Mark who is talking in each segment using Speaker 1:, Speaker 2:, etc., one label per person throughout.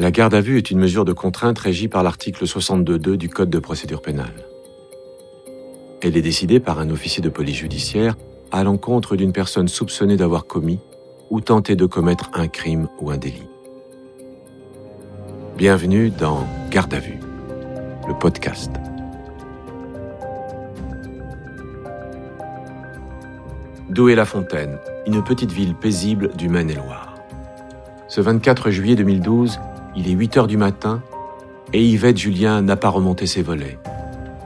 Speaker 1: La garde à vue est une mesure de contrainte régie par l'article 62.2 du Code de procédure pénale. Elle est décidée par un officier de police judiciaire à l'encontre d'une personne soupçonnée d'avoir commis ou tenté de commettre un crime ou un délit. Bienvenue dans Garde à vue, le podcast. Douai-la-Fontaine, une petite ville paisible du Maine-et-Loire. Ce 24 juillet 2012, il est 8 heures du matin et Yvette Julien n'a pas remonté ses volets.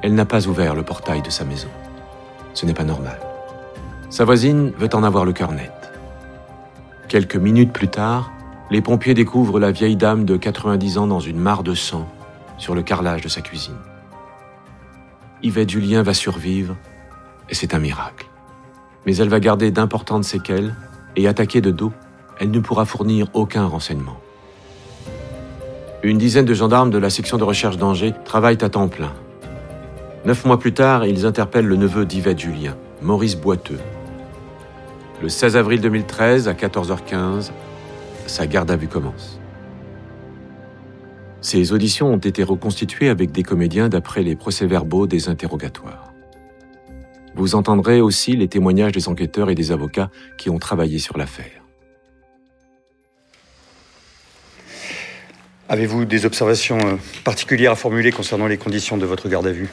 Speaker 1: Elle n'a pas ouvert le portail de sa maison. Ce n'est pas normal. Sa voisine veut en avoir le cœur net. Quelques minutes plus tard, les pompiers découvrent la vieille dame de 90 ans dans une mare de sang sur le carrelage de sa cuisine. Yvette Julien va survivre et c'est un miracle. Mais elle va garder d'importantes séquelles et attaquée de dos, elle ne pourra fournir aucun renseignement. Une dizaine de gendarmes de la section de recherche d'Angers travaillent à temps plein. Neuf mois plus tard, ils interpellent le neveu d'Yvette Julien, Maurice Boiteux. Le 16 avril 2013, à 14h15, sa garde à vue commence. Ces auditions ont été reconstituées avec des comédiens d'après les procès-verbaux des interrogatoires. Vous entendrez aussi les témoignages des enquêteurs et des avocats qui ont travaillé sur l'affaire.
Speaker 2: Avez-vous des observations euh, particulières à formuler concernant les conditions de votre garde à vue?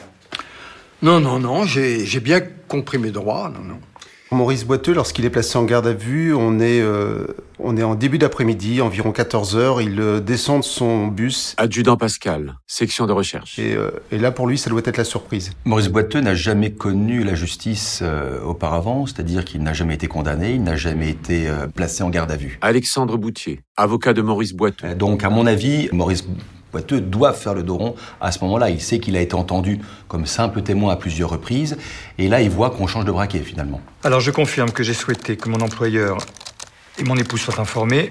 Speaker 3: Non, non, non, j'ai bien compris mes droits, non, non.
Speaker 4: Maurice Boiteux, lorsqu'il est placé en garde à vue, on est, euh, on est en début d'après-midi, environ 14 heures. Il euh, descend de son bus.
Speaker 1: Adjudant Pascal, section de recherche.
Speaker 4: Et, euh, et, là, pour lui, ça doit être la surprise.
Speaker 5: Maurice Boiteux n'a jamais connu la justice auparavant, c'est-à-dire qu'il n'a jamais été condamné, il n'a jamais été placé en garde à vue.
Speaker 1: Alexandre Boutier, avocat de Maurice Boiteux.
Speaker 5: donc, à mon avis, Maurice Boiteux doit faire le dos rond à ce moment-là. Il sait qu'il a été entendu comme simple témoin à plusieurs reprises, et là, il voit qu'on change de braquet finalement.
Speaker 2: Alors, je confirme que j'ai souhaité que mon employeur et mon épouse soient informés.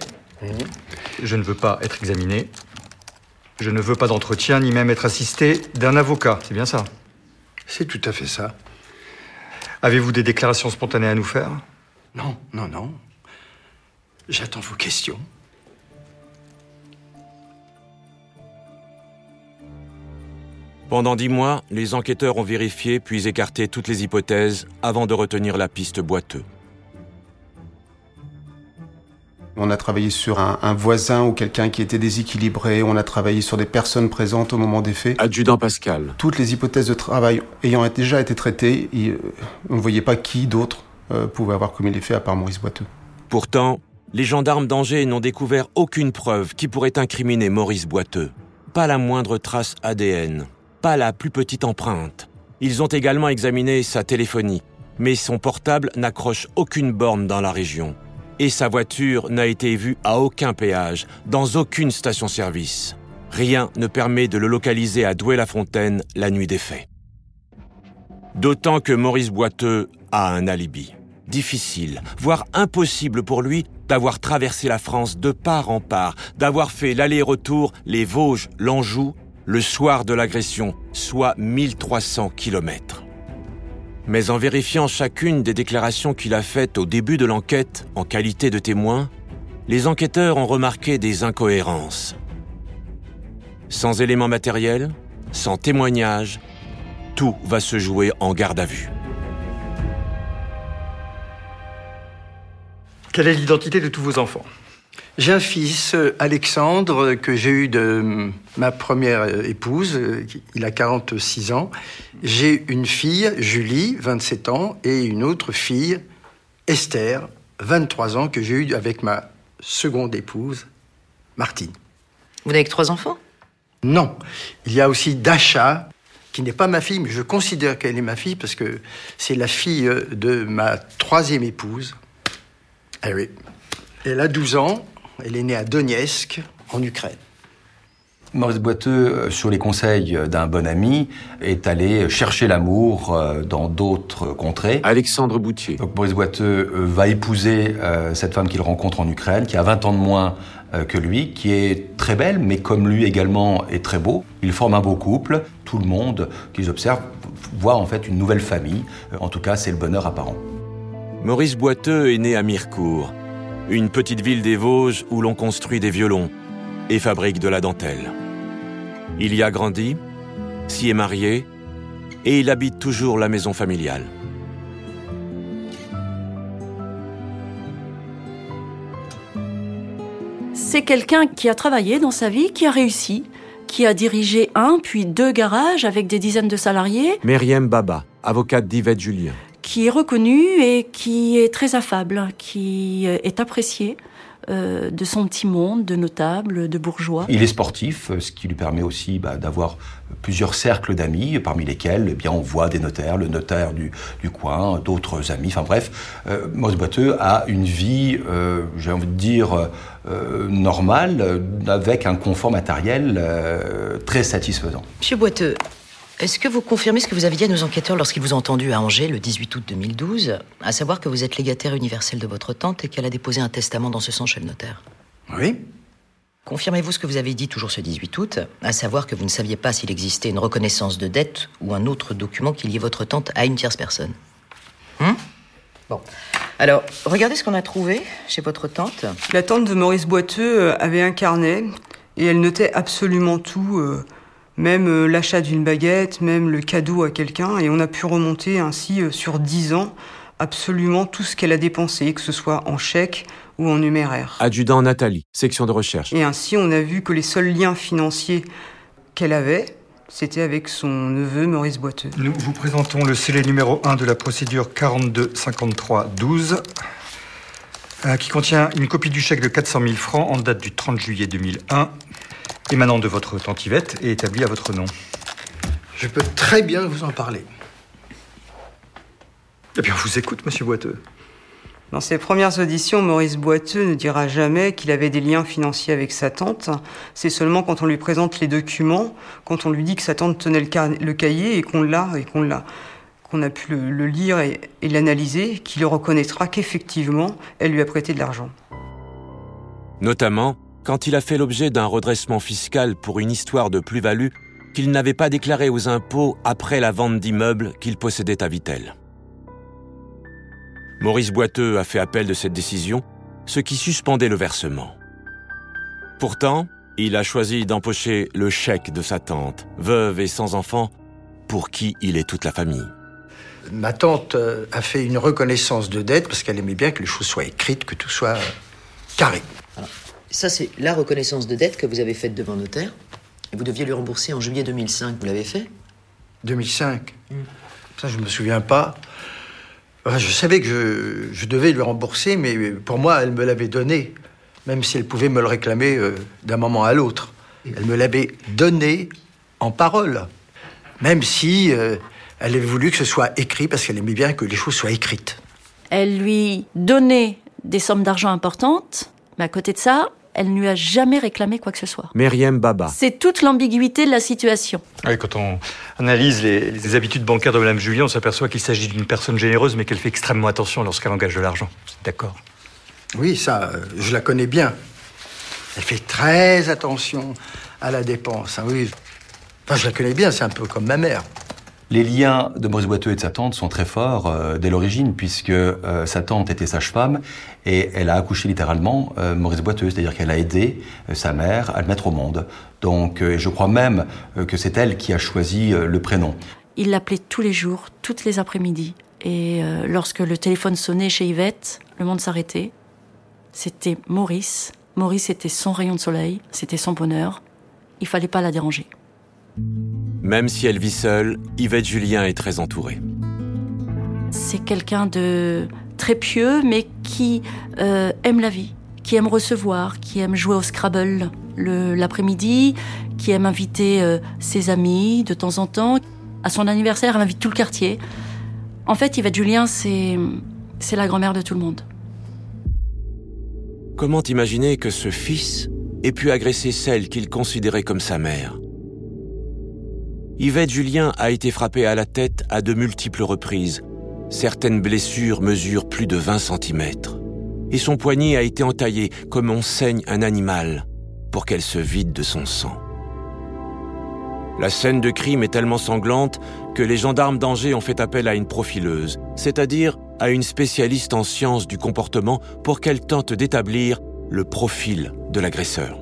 Speaker 2: Je ne veux pas être examiné. Je ne veux pas d'entretien, ni même être assisté d'un avocat. C'est bien ça?
Speaker 3: C'est tout à fait ça.
Speaker 2: Avez-vous des déclarations spontanées à nous faire?
Speaker 3: Non, non, non. J'attends vos questions.
Speaker 1: Pendant dix mois, les enquêteurs ont vérifié puis écarté toutes les hypothèses avant de retenir la piste boiteux.
Speaker 4: On a travaillé sur un, voisin ou quelqu'un qui était déséquilibré, on a travaillé sur des personnes présentes au moment des faits.
Speaker 1: Adjudant Pascal.
Speaker 4: Toutes les hypothèses de travail ayant déjà été traitées, euh, on ne voyait pas qui d'autre euh, pouvait avoir commis les faits à part Maurice Boiteux.
Speaker 1: Pourtant, les gendarmes d'Angers n'ont découvert aucune preuve qui pourrait incriminer Maurice Boiteux. Pas la moindre trace ADN pas la plus petite empreinte. Ils ont également examiné sa téléphonie, mais son portable n'accroche aucune borne dans la région. Et sa voiture n'a été vue à aucun péage, dans aucune station-service. Rien ne permet de le localiser à Douai-la-Fontaine la nuit des faits. D'autant que Maurice Boiteux a un alibi. Difficile, voire impossible pour lui d'avoir traversé la France de part en part, d'avoir fait l'aller-retour les Vosges, l'Anjou le soir de l'agression, soit 1300 kilomètres. Mais en vérifiant chacune des déclarations qu'il a faites au début de l'enquête en qualité de témoin, les enquêteurs ont remarqué des incohérences. Sans éléments matériels, sans témoignage, tout va se jouer en garde à vue.
Speaker 2: Quelle est l'identité de tous vos enfants?
Speaker 3: J'ai un fils, Alexandre, que j'ai eu de ma première épouse. Il a 46 ans. J'ai une fille, Julie, 27 ans, et une autre fille, Esther, 23 ans, que j'ai eue avec ma seconde épouse, Martine.
Speaker 6: Vous n'avez que trois enfants?
Speaker 3: Non. Il y a aussi Dasha, qui n'est pas ma fille, mais je considère qu'elle est ma fille parce que c'est la fille de ma troisième épouse. Eh oui. Elle a 12 ans elle est née à Donetsk, en Ukraine.
Speaker 5: Maurice Boiteux, euh, sur les conseils d'un bon ami, est allé chercher l'amour euh, dans d'autres contrées.
Speaker 1: Alexandre Boutier.
Speaker 5: Donc Maurice Boiteux euh, va épouser cette femme qu'il rencontre en Ukraine, qui a 20 ans de moins que lui, qui est très belle, mais comme lui également est très beau. Ils forment un beau couple. Tout le monde qu'ils observent voit en fait une nouvelle famille. En tout cas, c'est le bonheur apparent.
Speaker 1: Maurice Boiteux est né à Mirecourt une petite ville des Vosges où l'on construit des violons. et fabrique de la dentelle. Il y a grandi, s'y est marié et il habite toujours la maison familiale.
Speaker 6: C'est quelqu'un qui a travaillé dans sa vie, qui a réussi, qui a dirigé un puis deux garages avec des dizaines de salariés.
Speaker 1: Myriam Baba, avocate d'Yvette Julien.
Speaker 6: Qui est reconnu et qui est très affable, qui est apprécié. Euh, de son petit monde de notables, de bourgeois.
Speaker 5: Il est sportif, ce qui lui permet aussi bah, d'avoir plusieurs cercles d'amis, parmi lesquels eh bien, on voit des notaires, le notaire du, du coin, d'autres amis, enfin bref. Euh, Maurice Boiteux a une vie, euh, j'ai envie de dire, euh, normale, avec un confort matériel euh, très satisfaisant.
Speaker 7: Monsieur Boiteux, est-ce que vous confirmez ce que vous avez dit à nos enquêteurs lorsqu'ils vous ont entendu à Angers le 18 août 2012, à savoir que vous êtes légataire universel de votre tante et qu'elle a déposé un testament dans ce sens chez le notaire?
Speaker 3: Oui.
Speaker 7: Confirmez-vous ce que vous avez dit toujours ce 18 août, à savoir que vous ne saviez pas s'il existait une reconnaissance de dette ou un autre document qui liait votre tante à une tierce personne? Hum Bon. Alors, regardez ce qu'on a trouvé chez votre tante.
Speaker 8: La tante de Maurice Boiteux euh, avait un carnet et elle notait absolument tout, euh, même euh, l'achat d'une baguette, même le cadeau à quelqu'un. Et on a pu remonter ainsi euh, sur dix ans absolument tout ce qu'elle a dépensé, que ce soit en chèque ou en numéraire.
Speaker 1: Adjudant Nathalie, section de recherche.
Speaker 8: Et ainsi, on a vu que les seuls liens financiers qu'elle avait, c'était avec son neveu Maurice Boiteux.
Speaker 2: Nous vous présentons le scellé numéro 1 de la procédure 42-53-12, euh, qui contient une copie du chèque de 400 000 francs en date du 30 juillet 2001, émanant de votre tante Yvette et établi à votre nom.
Speaker 3: Je peux très bien vous en parler.
Speaker 2: Eh bien, on vous écoute, monsieur Boiteux.
Speaker 8: Dans ses premières auditions, Maurice Boiteux ne dira jamais qu'il avait des liens financiers avec sa tante. C'est seulement quand on lui présente les documents, quand on lui dit que sa tante tenait le, cahier et qu'on l'a et qu'on l'a qu'on a pu le, le lire et, et l'analyser, qu'il reconnaîtra qu'effectivement, elle lui a prêté de l'argent.
Speaker 1: Notamment quand il a fait l'objet d'un redressement fiscal pour une histoire de plus-value qu'il n'avait pas déclarée aux impôts après la vente d'immeubles qu'il possédait à Vitel. Maurice Boiteux a fait appel de cette décision, ce qui suspendait le versement. Pourtant, il a choisi d'empocher le chèque de sa tante, veuve et sans enfant, pour qui il est toute la famille.
Speaker 3: Ma tante euh, a fait une reconnaissance de dette parce qu'elle aimait bien que les choses soient écrites, que tout soit euh, carré.
Speaker 7: Ça, c'est la reconnaissance de dette que vous avez faite devant notaire. Et vous deviez lui rembourser en juillet 2005. Vous l'avez fait?
Speaker 3: 2005. Ça, je me souviens pas. Enfin, je savais que je, je devais lui rembourser, mais pour moi, elle me l'avait donné, même si elle pouvait me le réclamer euh, d'un moment à l'autre. Elle me l'avait donné en parole, même si euh, elle avait voulu que ce soit écrit, parce qu'elle aimait bien que les choses soient écrites.
Speaker 6: Elle lui donnait des sommes d'argent importantes, mais à côté de ça, elle ne lui a jamais réclamé quoi que ce soit.
Speaker 1: Myriam Baba,
Speaker 6: C'est toute l'ambiguïté de la situation.
Speaker 2: Oui, quand on analyse les, les habitudes bancaires de Mme Julien, on s'aperçoit qu'il s'agit d'une personne généreuse, mais qu'elle fait extrêmement attention lorsqu'elle engage de l'argent. D'accord?
Speaker 3: Oui, ça, euh, je la connais bien. Elle fait très attention à la dépense. hein, oui. Enfin, je la connais bien, c'est un peu comme ma mère.
Speaker 5: Les liens de Maurice Boiteux et de sa tante sont très forts euh, dès l'origine, puisque euh, sa tante était sage-femme et elle a accouché littéralement euh, Maurice Boiteux, c'est-à-dire qu'elle a aidé sa mère à le mettre au monde. Donc, je crois même que c'est elle qui a choisi le prénom.
Speaker 6: Il l'appelait tous les jours, toutes les après-midi. Et lorsque le téléphone sonnait chez Yvette, le monde s'arrêtait. C'était Maurice. Maurice était son rayon de soleil, c'était son bonheur. Il fallait pas la déranger.
Speaker 1: Même si elle vit seule, Yvette Julien est très entourée.
Speaker 6: C'est quelqu'un de très pieux, mais qui euh, aime la vie, qui aime recevoir, qui aime jouer au Scrabble le- l'après-midi, qui aime inviter euh, ses amis de temps en temps. À son anniversaire, elle invite tout le quartier. En fait, Yvette Julien, c'est c'est la grand-mère de tout le monde.
Speaker 1: Comment imaginer que ce fils ait pu agresser celle qu'il considérait comme sa mère? Yvette Julien a été frappée à la tête à de multiples reprises. Certaines blessures mesurent plus de 20 cm. Et son poignet a été entaillé comme on saigne un animal pour qu'elle se vide de son sang. La scène de crime est tellement sanglante que les gendarmes d'Angers ont fait appel à une profileuse, c'est-à-dire à une spécialiste en sciences du comportement pour qu'elle tente d'établir le profil de l'agresseur.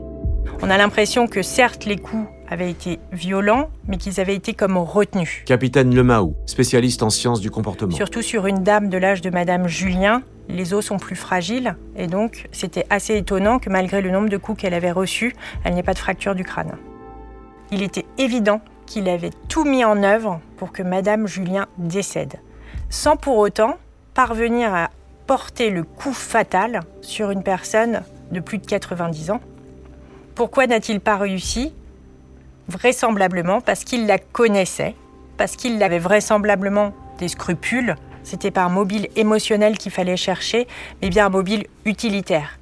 Speaker 9: On a l'impression que certes les coups avaient été violents, mais qu'ils avaient été comme retenus.
Speaker 1: Capitaine Lemaou, spécialiste en sciences du comportement.
Speaker 9: Surtout sur une dame de l'âge de Madame Julien, les os sont plus fragiles et donc c'était assez étonnant que malgré le nombre de coups qu'elle avait reçus, elle n'ait pas de fracture du crâne. Il était évident qu'il avait tout mis en œuvre pour que Madame Julien décède, sans pour autant parvenir à porter le coup fatal sur une personne de plus de 90 ans. Pourquoi n'a-t-il pas réussi Vraisemblablement parce qu'il la connaissait, parce qu'il avait vraisemblablement des scrupules. C'était pas un mobile émotionnel qu'il fallait chercher, mais bien un mobile utilitaire.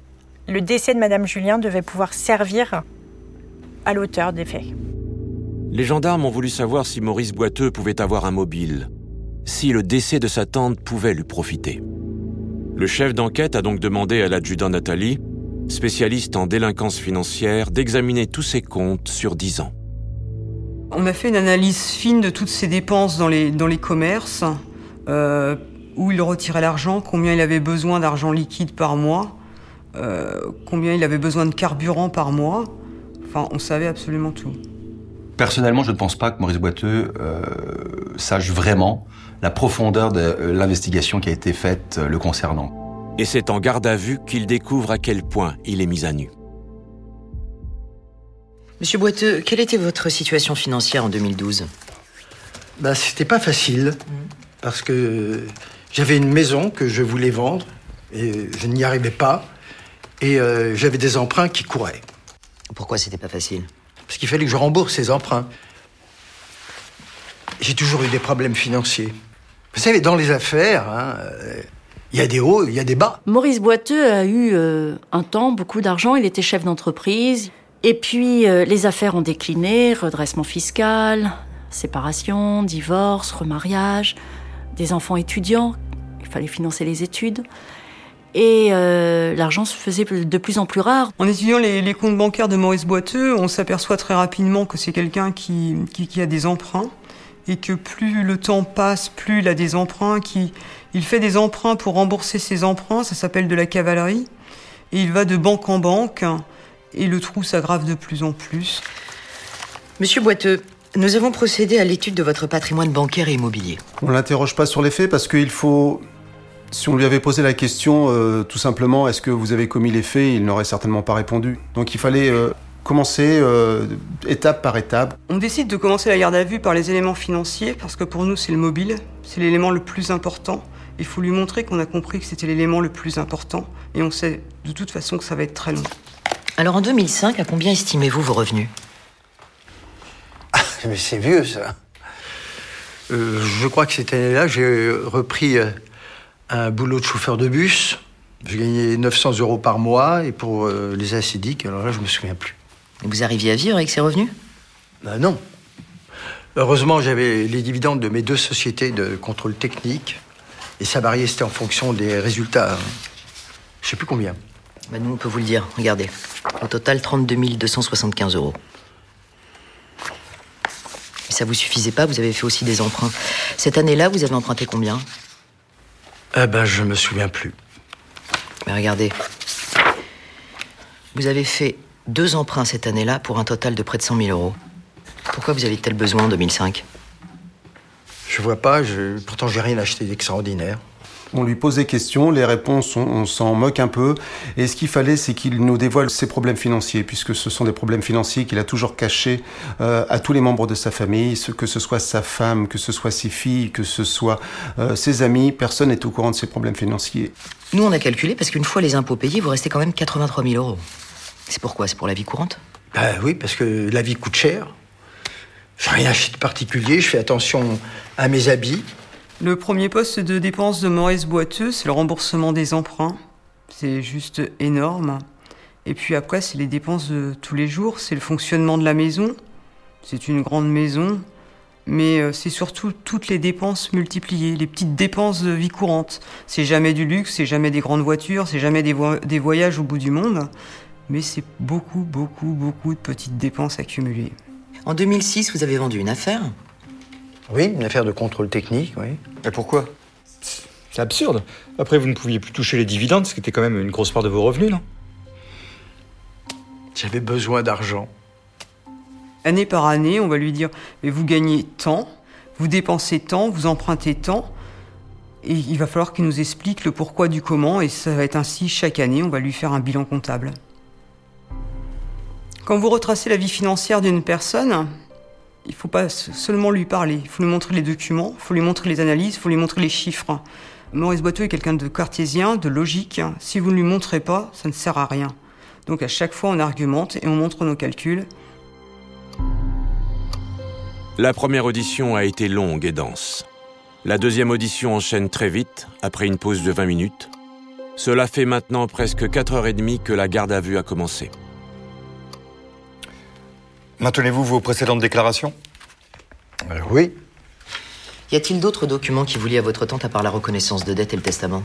Speaker 9: Le décès de Madame Julien devait pouvoir servir à l'auteur des faits.
Speaker 1: Les gendarmes ont voulu savoir si Maurice Boiteux pouvait avoir un mobile, si le décès de sa tante pouvait lui profiter. Le chef d'enquête a donc demandé à l'adjudant Nathalie, spécialiste en délinquance financière, d'examiner tous ses comptes sur 10 ans.
Speaker 8: On a fait une analyse fine de toutes ses dépenses dans les, dans les commerces, euh, où il retirait l'argent, combien il avait besoin d'argent liquide par mois, euh, combien il avait besoin de carburant par mois. Enfin, on savait absolument tout.
Speaker 5: Personnellement, je ne pense pas que Maurice Boiteux euh, sache vraiment la profondeur de l'investigation qui a été faite le concernant.
Speaker 1: Et c'est en garde à vue qu'il découvre à quel point il est mis à nu.
Speaker 7: Monsieur Boiteux, quelle était votre situation financière en 2012
Speaker 3: Bah, c'était pas facile, parce que j'avais une maison que je voulais vendre, et je n'y arrivais pas, et euh, j'avais des emprunts qui couraient.
Speaker 7: Pourquoi c'était pas facile?
Speaker 3: Parce qu'il fallait que je rembourse ces emprunts. J'ai toujours eu des problèmes financiers. Vous savez, dans les affaires, hein, euh, il y a des hauts, il y a des bas.
Speaker 6: Maurice Boiteux a eu euh, un temps beaucoup d'argent, il était chef d'entreprise. Et puis euh, les affaires ont décliné, redressement fiscal, séparation, divorce, remariage, des enfants étudiants, il fallait financer les études. Et euh, l'argent se faisait de plus en plus rare.
Speaker 8: En étudiant les, comptes bancaires de Maurice Boiteux, on s'aperçoit très rapidement que c'est quelqu'un qui a des emprunts et que plus le temps passe, plus il a des emprunts, qui, il fait des emprunts pour rembourser ses emprunts, ça s'appelle de la cavalerie, et il va de banque en banque, et le trou s'aggrave de plus en plus.
Speaker 7: Monsieur Boiteux, nous avons procédé à l'étude de votre patrimoine bancaire et immobilier.
Speaker 4: On l'interroge pas sur les faits parce qu'il faut. Si on lui avait posé la question, euh, tout simplement, est-ce que vous avez commis les faits, il n'aurait certainement pas répondu. Donc il fallait euh, commencer euh, étape par étape.
Speaker 8: On décide de commencer la garde à vue par les éléments financiers, parce que pour nous c'est le mobile, c'est l'élément le plus important. Il faut lui montrer qu'on a compris que c'était l'élément le plus important, et on sait de toute façon que ça va être très long.
Speaker 7: Alors en 2005, à combien estimez-vous vos revenus?
Speaker 3: Mais c'est vieux, ça. Euh, je crois que cette année-là, j'ai repris euh, un boulot de chauffeur de bus. Je gagnais 900 euros par mois, et pour euh, les acidiques, alors là, je me souviens plus.
Speaker 7: Et Vous arriviez à vivre avec ces revenus?
Speaker 3: Ben non. Heureusement, j'avais les dividendes de mes deux sociétés de contrôle technique, et ça variait, c'était en fonction des résultats. hein. Je sais plus combien.
Speaker 7: Bah, Nous, on peut vous le dire. Regardez. Au total, 32 275 euros. Mais ça vous suffisait pas, vous avez fait aussi des emprunts. Cette année-là, vous avez emprunté combien?
Speaker 3: Eh ben, je me souviens plus.
Speaker 7: Mais regardez. Vous avez fait deux emprunts cette année-là pour un total de près de 100 000 euros. Pourquoi vous avez tel besoin en 2005
Speaker 3: Je vois pas, je... pourtant j'ai rien acheté d'extraordinaire.
Speaker 4: On lui pose des questions, les réponses, on, on s'en moque un peu. Et ce qu'il fallait, c'est qu'il nous dévoile ses problèmes financiers, puisque ce sont des problèmes financiers qu'il a toujours cachés euh, à tous les membres de sa famille, que ce soit sa femme, que ce soit ses filles, que ce soit euh, ses amis. Personne n'est au courant de ses problèmes financiers.
Speaker 7: Nous, on a calculé parce qu'une fois les impôts payés, vous restez quand même 83 000 euros. C'est pourquoi? C'est pour la vie courante?
Speaker 3: Ben oui, parce que la vie coûte cher. J'ai rien acheté de particulier, je fais attention à mes habits.
Speaker 8: Le premier poste de dépense de Maurice Boiteux, c'est le remboursement des emprunts. C'est juste énorme. Et puis après, c'est les dépenses de tous les jours, c'est le fonctionnement de la maison. C'est une grande maison, mais euh, c'est surtout toutes les dépenses multipliées, les petites dépenses de vie courante. C'est jamais du luxe, c'est jamais des grandes voitures, c'est jamais des, vo- des voyages au bout du monde, mais c'est beaucoup, beaucoup, beaucoup de petites dépenses accumulées.
Speaker 7: En 2006, vous avez vendu une affaire
Speaker 3: Oui, une affaire de contrôle technique, oui.
Speaker 2: Et pourquoi? C'est absurde. Après, vous ne pouviez plus toucher les dividendes, ce qui était quand même une grosse part de vos revenus, non?
Speaker 3: J'avais besoin d'argent.
Speaker 8: Année par année, on va lui dire mais vous gagnez tant, vous dépensez tant, vous empruntez tant. Et il va falloir qu'il nous explique le pourquoi du comment, et ça va être ainsi chaque année, on va lui faire un bilan comptable. Quand vous retracez la vie financière d'une personne, il ne faut pas seulement lui parler, il faut lui montrer les documents, il faut lui montrer les analyses, il faut lui montrer les chiffres. Maurice Boiteux est quelqu'un de cartésien, de logique. Si vous ne lui montrez pas, ça ne sert à rien. Donc à chaque fois, on argumente et on montre nos calculs.
Speaker 1: La première audition a été longue et dense. La deuxième audition enchaîne très vite, après une pause de 20 minutes. Cela fait maintenant presque 4h30 que la garde à vue a commencé.
Speaker 2: Maintenez-vous vos précédentes déclarations
Speaker 3: Euh, oui.
Speaker 7: Y a-t-il d'autres documents qui vous lient à votre tante à part la reconnaissance de dette et le testament?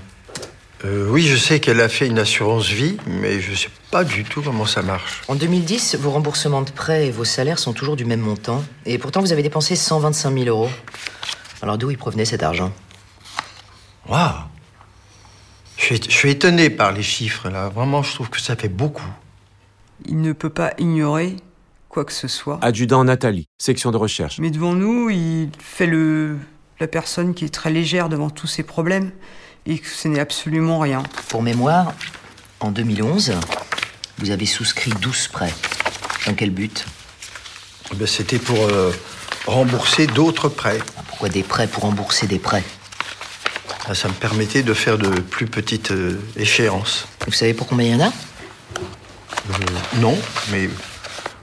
Speaker 3: Euh, oui, je sais qu'elle a fait une assurance vie, mais je sais pas du tout comment ça marche.
Speaker 7: En 2010, vos remboursements de prêts et vos salaires sont toujours du même montant, et pourtant vous avez dépensé 125 000 euros. Alors d'où il provenait cet argent?
Speaker 3: Waouh je suis, je suis étonné par les chiffres, là. Vraiment, je trouve que ça fait beaucoup.
Speaker 8: Il ne peut pas ignorer quoi que ce soit.
Speaker 1: Adjudant Nathalie, section de recherche.
Speaker 8: Mais devant nous, il fait le, la personne qui est très légère devant tous ces problèmes et que ce n'est absolument rien.
Speaker 7: Pour mémoire, en 2011, vous avez souscrit 12 prêts. Dans quel but?
Speaker 3: Ben, C'était pour euh, rembourser d'autres prêts.
Speaker 7: Pourquoi des prêts pour rembourser des prêts?
Speaker 3: Ah, Ça me permettait de faire de plus petites euh, échéances.
Speaker 7: Vous savez pour combien il y en a?
Speaker 3: Euh, non, mais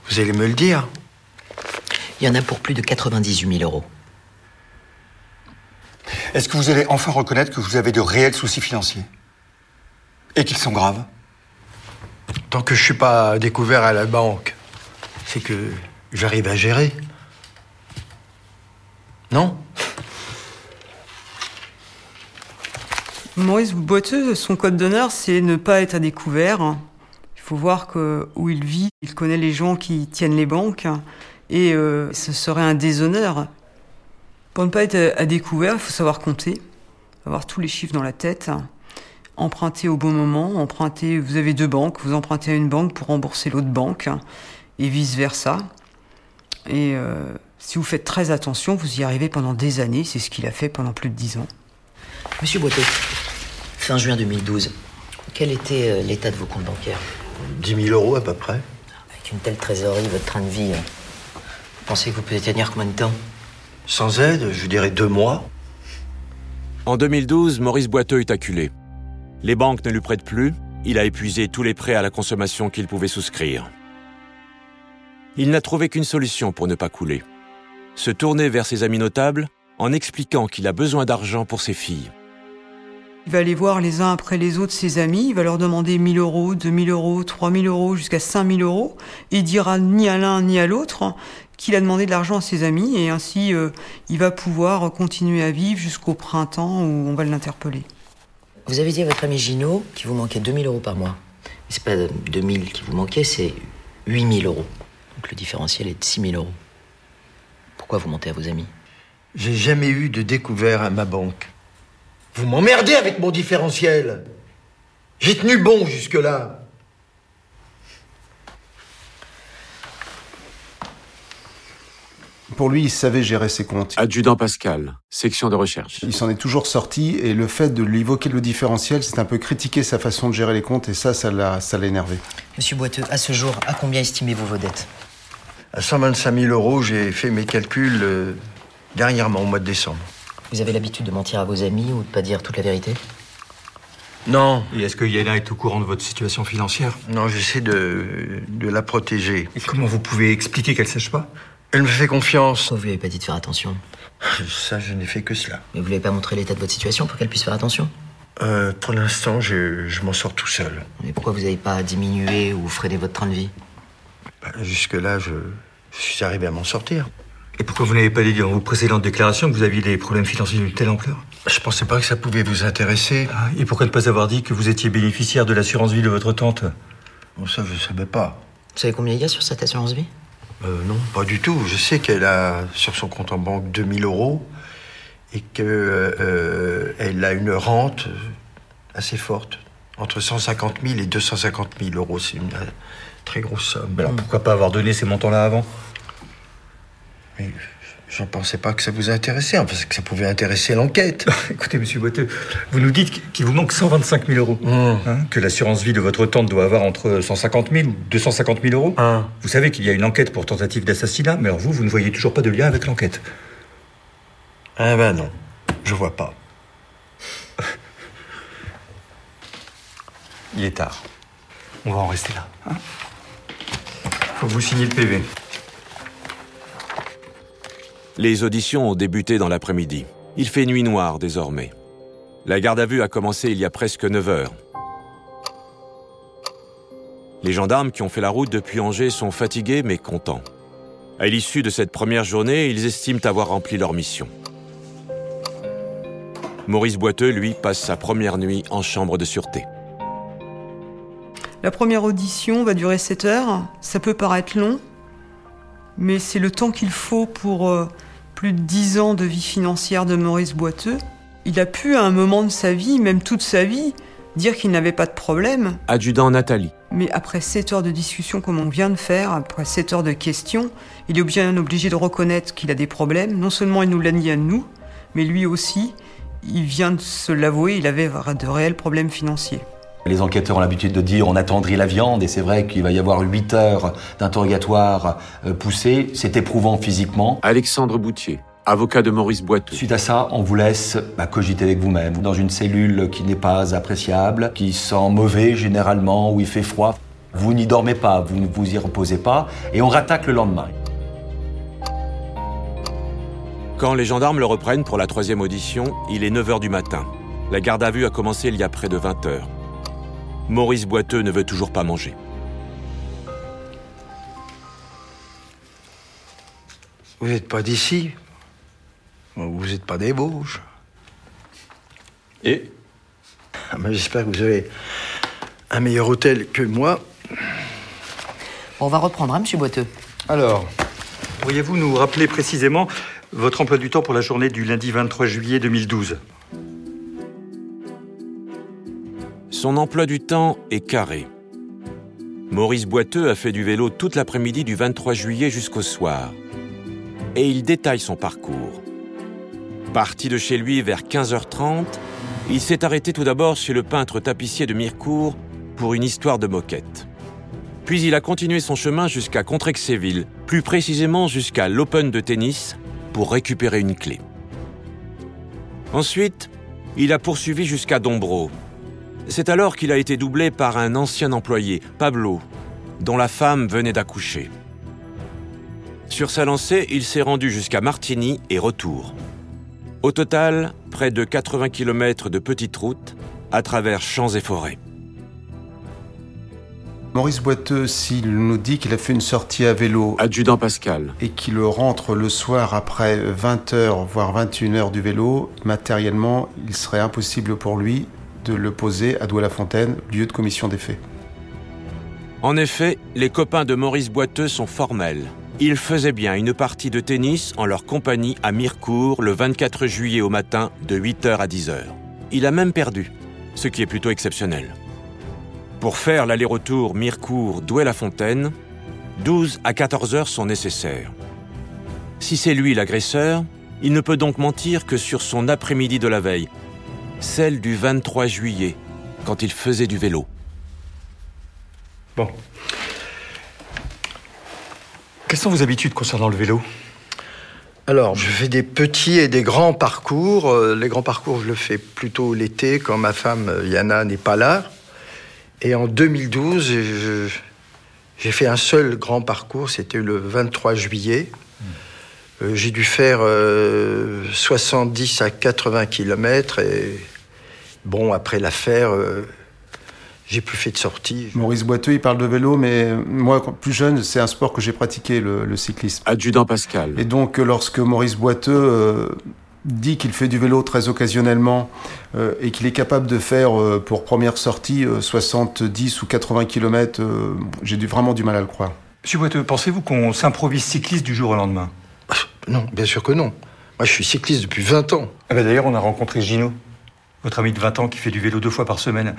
Speaker 3: vous allez me le dire.
Speaker 7: Il y en a pour plus de 98 000 euros.
Speaker 2: Est-ce que vous allez enfin reconnaître que vous avez de réels soucis financiers Et qu'ils sont graves?
Speaker 3: Tant que je suis pas découvert à la banque, c'est que j'arrive à gérer. Non?
Speaker 8: Maurice Boiteux, son code d'honneur, c'est ne pas être à découvert. Faut voir où il vit, il connaît les gens qui tiennent les banques, et euh, ce serait un déshonneur. Pour ne pas être à découvert, il faut savoir compter, avoir tous les chiffres dans la tête, emprunter au bon moment, emprunter, vous avez deux banques, vous empruntez à une banque pour rembourser l'autre banque, et vice-versa. Et euh, si vous faites très attention, vous y arrivez pendant des années, c'est ce qu'il a fait pendant plus de dix ans.
Speaker 7: Monsieur Boiteux, fin juin 2012, quel était euh, l'état de vos comptes bancaires?
Speaker 3: 10 000 euros à peu près.
Speaker 7: Avec une telle trésorerie, votre train de vie, vous pensez que vous pouvez tenir combien de temps?
Speaker 3: Sans aide, je dirais deux mois.
Speaker 1: En 2012, Maurice Boiteux est acculé. Les banques ne lui prêtent plus, il a épuisé tous les prêts à la consommation qu'il pouvait souscrire. Il n'a trouvé qu'une solution pour ne pas couler. Se tourner vers ses amis notables en expliquant qu'il a besoin d'argent pour ses filles.
Speaker 8: Il va aller voir les uns après les autres ses amis, il va leur demander 1000 euros, 2000 euros, 3000 euros, jusqu'à 5000 euros. Et il dira ni à l'un ni à l'autre qu'il a demandé de l'argent à ses amis et ainsi euh, il va pouvoir continuer à vivre jusqu'au printemps où on va l'interpeller.
Speaker 7: Vous avez dit à votre ami Gino qu'il vous manquait 2000 euros par mois. Mais c'est pas 2000 qui vous manquait, c'est 8000 euros. Donc le différentiel est de 6000 euros. Pourquoi vous mentez à vos amis?
Speaker 3: J'ai jamais eu de découvert à ma banque. Vous m'emmerdez avec mon différentiel. J'ai tenu bon jusque-là.
Speaker 4: Pour lui, il savait gérer ses comptes.
Speaker 1: Adjudant Pascal, section de recherche.
Speaker 4: Il s'en est toujours sorti et le fait de lui évoquer le différentiel, c'est un peu critiquer sa façon de gérer les comptes et ça, ça l'a, ça l'a énervé.
Speaker 7: Monsieur Boiteux, à ce jour, à combien estimez-vous vos dettes?
Speaker 3: À 125 000 euros, j'ai fait mes calculs euh, dernièrement, au mois de décembre.
Speaker 7: Vous avez l'habitude de mentir à vos amis ou de pas dire toute la vérité?
Speaker 3: Non,
Speaker 2: Et est-ce que Yéna est au courant de votre situation financière?
Speaker 3: Non, j'essaie de, de la protéger.
Speaker 2: Et comment vous pouvez expliquer qu'elle sache pas?
Speaker 3: Elle me fait confiance.
Speaker 7: Pourquoi vous lui avez pas dit de faire attention?
Speaker 3: Ça, je n'ai fait que cela.
Speaker 7: Mais vous lui avez pas montré l'état de votre situation pour qu'elle puisse faire attention?
Speaker 3: Euh, pour l'instant, je, je m'en sors tout seul.
Speaker 7: Mais pourquoi vous n'avez pas diminué ou freiné votre train de vie?
Speaker 3: Bah, Jusque-là, je, je suis arrivé à m'en sortir.
Speaker 2: Et pourquoi vous n'avez pas dit dans vos précédentes déclarations que vous aviez des problèmes financiers d'une telle ampleur?
Speaker 3: Je pensais pas que ça pouvait vous intéresser.
Speaker 2: Ah, Et pourquoi ne pas avoir dit que vous étiez bénéficiaire de l'assurance vie de votre tante?
Speaker 3: Bon, ça, je savais pas.
Speaker 7: Vous savez combien il y a sur cette assurance vie?
Speaker 3: Euh, non, pas du tout. Je sais qu'elle a sur son compte en banque 2000 euros et qu'elle a une rente euh, assez forte, entre 150 000 et 250 000 euros. C'est une euh, très grosse somme.
Speaker 2: Mais alors pourquoi pas avoir donné ces montants-là avant?
Speaker 3: Mais je ne pensais pas que ça vous intéressait, enfin, que ça pouvait intéresser l'enquête.
Speaker 2: Écoutez, monsieur Boiteux, vous nous dites qu'il vous manque 125 000 euros.
Speaker 3: Hum.
Speaker 2: Hein, que l'assurance vie de votre tante doit avoir entre 150 000 ou 250 000 euros.
Speaker 3: Hum.
Speaker 2: Vous savez qu'il y a une enquête pour tentative d'assassinat, mais alors vous, vous ne voyez toujours pas de lien avec l'enquête.
Speaker 3: Ah ben non, je vois pas.
Speaker 2: Il est tard. On va en rester là. Hein Faut que vous signiez le PV.
Speaker 1: Les auditions ont débuté dans l'après-midi. Il fait nuit noire désormais. La garde à vue a commencé il y a presque 9 heures. Les gendarmes qui ont fait la route depuis Angers sont fatigués mais contents. À l'issue de cette première journée, ils estiment avoir rempli leur mission. Maurice Boiteux, lui, passe sa première nuit en chambre de sûreté.
Speaker 8: La première audition va durer 7 heures. Ça peut paraître long, mais c'est le temps qu'il faut pour euh, plus de 10 ans de vie financière de Maurice Boiteux. Il a pu, à un moment de sa vie, même toute sa vie, dire qu'il n'avait pas de problème.
Speaker 1: Adjudant Nathalie.
Speaker 8: Mais après 7 heures de discussion comme on vient de faire, après 7 heures de questions, il est bien obligé de reconnaître qu'il a des problèmes. Non seulement il nous l'a dit à nous, mais lui aussi, il vient de se l'avouer, il avait de réels problèmes financiers.
Speaker 5: Les enquêteurs ont l'habitude de dire on attendrit la viande et c'est vrai qu'il va y avoir 8 heures d'interrogatoire euh, poussé. C'est éprouvant physiquement.
Speaker 1: Alexandre Boutier, avocat de Maurice Boiteux.
Speaker 5: Suite à ça, on vous laisse bah, cogiter avec vous-même dans une cellule qui n'est pas appréciable, qui sent mauvais généralement, où il fait froid. Vous n'y dormez pas, vous ne vous y reposez pas et on rattaque le lendemain.
Speaker 1: Quand les gendarmes le reprennent pour la troisième audition, il est 9h du matin. La garde à vue a commencé il y a près de 20 heures. Maurice Boiteux ne veut toujours pas manger.
Speaker 3: Vous n'êtes pas d'ici. Vous n'êtes pas des Bauges.
Speaker 2: Et
Speaker 3: Ah, mais J'espère que vous avez un meilleur hôtel que moi.
Speaker 7: On va reprendre, hein, monsieur Boiteux
Speaker 2: Alors, pourriez-vous nous rappeler précisément votre emploi du temps pour la journée du lundi 23 juillet 2012
Speaker 1: Son emploi du temps est carré. Maurice Boiteux a fait du vélo toute l'après-midi du 23 juillet jusqu'au soir. Et il détaille son parcours. Parti de chez lui vers 15h30, il s'est arrêté tout d'abord chez le peintre tapissier de Mirecourt pour une histoire de moquette. Puis il a continué son chemin jusqu'à Contrexéville, plus précisément jusqu'à l'Open de tennis, pour récupérer une clé. Ensuite, il a poursuivi jusqu'à Dombreau. C'est alors qu'il a été doublé par un ancien employé, Pablo, dont la femme venait d'accoucher. Sur sa lancée, il s'est rendu jusqu'à Martigny et retour. Au total, près de 80 km de petites routes à travers champs et forêts.
Speaker 4: Maurice Boiteux, s'il nous dit qu'il a fait une sortie à vélo
Speaker 1: Adjudant Pascal.
Speaker 4: et qu'il rentre le soir après 20h, voire 21h du vélo, matériellement, il serait impossible pour lui de le poser à Douai-la-Fontaine, lieu de commission des faits.
Speaker 1: En effet, les copains de Maurice Boiteux sont formels. Ils faisaient bien une partie de tennis en leur compagnie à Mirecourt le 24 juillet au matin de 8h à 10h. Il a même perdu, ce qui est plutôt exceptionnel. Pour faire l'aller-retour Mirecourt-Douai-la-Fontaine, 12 à 14 heures sont nécessaires. Si c'est lui l'agresseur, il ne peut donc mentir que sur son après-midi de la veille, celle du 23 juillet, quand il faisait du vélo.
Speaker 2: Bon. Quelles sont vos habitudes concernant le vélo?
Speaker 3: Alors, je fais des petits et des grands parcours. Euh, Les grands parcours, je le fais plutôt l'été, quand ma femme euh, Yana n'est pas là. Et en 2012, je- j'ai fait un seul grand parcours, c'était le 23 juillet. Euh, J'ai dû faire euh, 70 à 80 kilomètres et bon, après l'affaire, euh, j'ai plus fait de sortie.
Speaker 4: Maurice Boiteux, il parle de vélo, mais moi, plus jeune, c'est un sport que j'ai pratiqué, le, le cyclisme.
Speaker 1: Adjudant Pascal.
Speaker 4: Et donc, euh, lorsque Maurice Boiteux euh, dit qu'il fait du vélo très occasionnellement euh, et qu'il est capable de faire euh, pour première sortie euh, 70 ou 80 km, j'ai vraiment du mal à le croire.
Speaker 2: Monsieur Boiteux, pensez-vous qu'on s'improvise cycliste du jour au lendemain?
Speaker 3: Non, bien sûr que non. Moi, je suis cycliste depuis 20 ans.
Speaker 2: Ah bah D'ailleurs, on a rencontré Gino. Votre ami de 20 ans qui fait du vélo deux fois par semaine,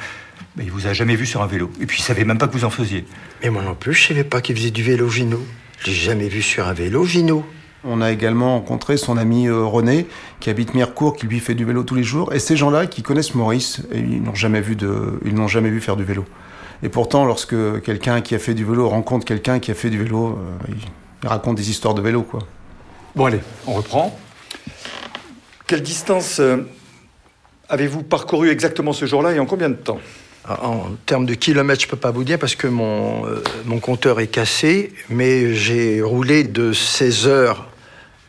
Speaker 2: mais il vous a jamais vu sur un vélo. Et puis il savait même pas que vous en faisiez.
Speaker 3: Mais moi non plus, je savais pas qu'il faisait du vélo, Gino. Je l'ai jamais vu sur un vélo, Gino.
Speaker 4: On a également rencontré son ami euh, René, qui habite Mirecourt, qui lui fait du vélo tous les jours. Et ces gens-là qui connaissent Maurice, et ils n'ont jamais vu de, ils n'ont jamais vu faire du vélo. Et pourtant, lorsque quelqu'un qui a fait du vélo rencontre quelqu'un qui a fait du vélo, euh, il, il raconte des histoires de vélo, quoi.
Speaker 2: Bon allez, on reprend. Quelle distance euh, avez-vous parcouru exactement ce jour-là et en combien de temps?
Speaker 3: En en termes de kilomètres, je peux pas vous dire parce que mon, euh, mon compteur est cassé, mais j'ai roulé de 16h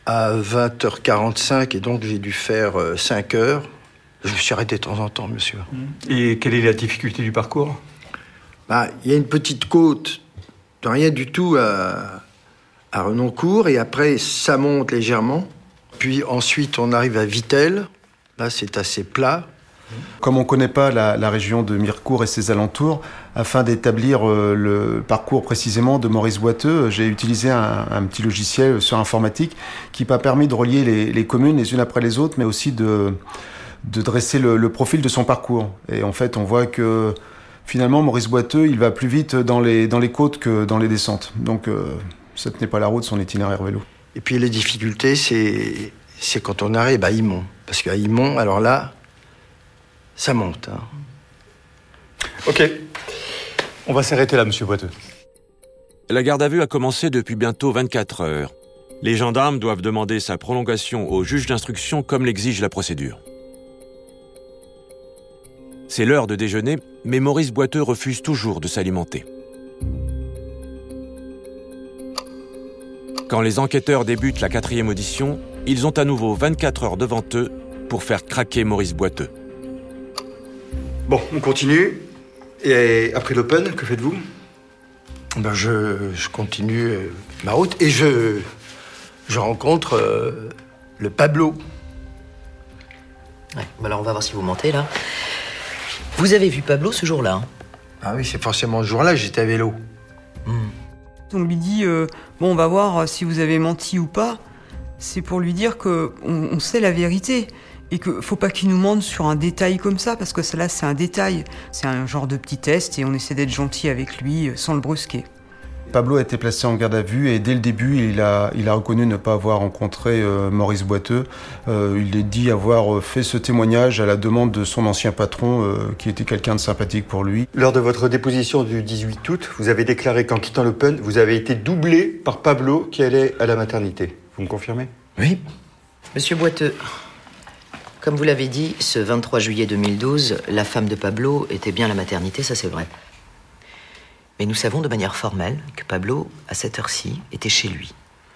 Speaker 3: à 20h45 et donc j'ai dû faire 5 heures. Je me suis arrêté de temps en temps, monsieur.
Speaker 2: Et quelle est la difficulté du parcours?
Speaker 3: Bah, Il y a une petite côte de rien du tout à, à Renoncourt et après ça monte légèrement. Puis ensuite on arrive à Vittel. Là c'est assez plat.
Speaker 4: Comme on ne connaît pas la, région de Mirecourt et ses alentours, afin d'établir euh, le parcours précisément de Maurice Boiteux, j'ai utilisé un, petit logiciel sur informatique qui m'a permis de relier les, communes les unes après les autres, mais aussi de, dresser le, le profil de son parcours. Et en fait, on voit que finalement, Maurice Boiteux, il va plus vite dans les, dans les côtes que dans les descentes. Donc, euh, ça tenait pas la route son itinéraire vélo.
Speaker 3: Et puis les difficultés c'est c'est quand on arrive à Imont. Parce qu'à Imont, alors là, ça monte. hein.
Speaker 2: Ok. On va s'arrêter là, monsieur Boiteux.
Speaker 1: La garde à vue a commencé depuis bientôt 24 heures. Les gendarmes doivent demander sa prolongation au juge d'instruction comme l'exige la procédure. C'est l'heure de déjeuner, mais Maurice Boiteux refuse toujours de s'alimenter. Quand les enquêteurs débutent la quatrième audition, ils ont à nouveau 24 heures devant eux pour faire craquer Maurice Boiteux.
Speaker 2: Bon, on continue. Et après l'Open, que faites-vous?
Speaker 3: Ben, je, je continue euh, ma route et je, je rencontre euh, le Pablo.
Speaker 7: Ouais, alors on va voir si vous mentez là. Vous avez vu Pablo ce jour-là hein?
Speaker 3: Ah oui, c'est forcément ce jour-là que j'étais à vélo.
Speaker 8: On lui dit euh, bon, on va voir si vous avez menti ou pas. C'est pour lui dire que on, sait la vérité et que faut pas qu'il nous mente sur un détail comme ça parce que cela c'est un détail. C'est un genre de petit test et on essaie d'être gentil avec lui euh, sans le brusquer.
Speaker 4: Pablo a été placé en garde à vue et dès le début, il a, il a reconnu ne pas avoir rencontré euh, Maurice Boiteux. Euh, il est dit avoir euh, fait ce témoignage à la demande de son ancien patron, euh, qui était quelqu'un de sympathique pour lui.
Speaker 2: Lors de votre déposition du 18 août, vous avez déclaré qu'en quittant l'Open, vous avez été doublé par Pablo qui allait à la maternité. Vous me confirmez?
Speaker 7: Oui. Monsieur Boiteux, comme vous l'avez dit, ce 23 juillet 2012, la femme de Pablo était bien à la maternité, ça c'est vrai. Mais nous savons de manière formelle que Pablo, à cette heure-ci, était chez lui,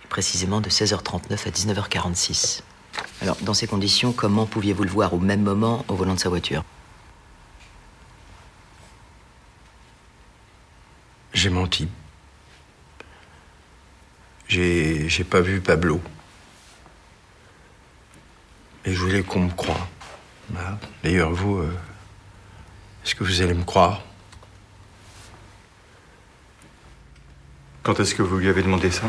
Speaker 7: précisément de 16h39 à 19h46. Alors, dans ces conditions, comment pouviez-vous le voir au même moment au volant de sa voiture?
Speaker 3: J'ai menti. J'ai j'ai pas vu Pablo. Et je voulais qu'on me croie. D'ailleurs, vous, euh, est-ce que vous allez me croire?
Speaker 2: Quand est-ce que vous lui avez demandé ça?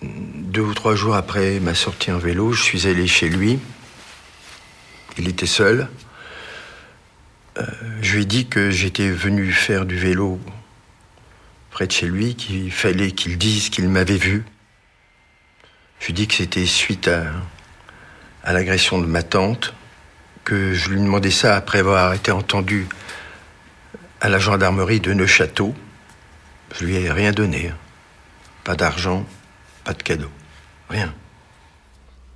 Speaker 3: Deux ou trois jours après ma sortie en vélo, je suis allé chez lui. Il était seul. Euh, je lui ai dit que j'étais venu faire du vélo près de chez lui, qu'il fallait qu'il dise qu'il m'avait vu. Je lui ai dit que c'était suite à, à l'agression de ma tante, que je lui demandais ça après avoir été entendu à la gendarmerie de Neuchâteau. Je lui ai rien donné. Pas d'argent, pas de cadeau. Rien.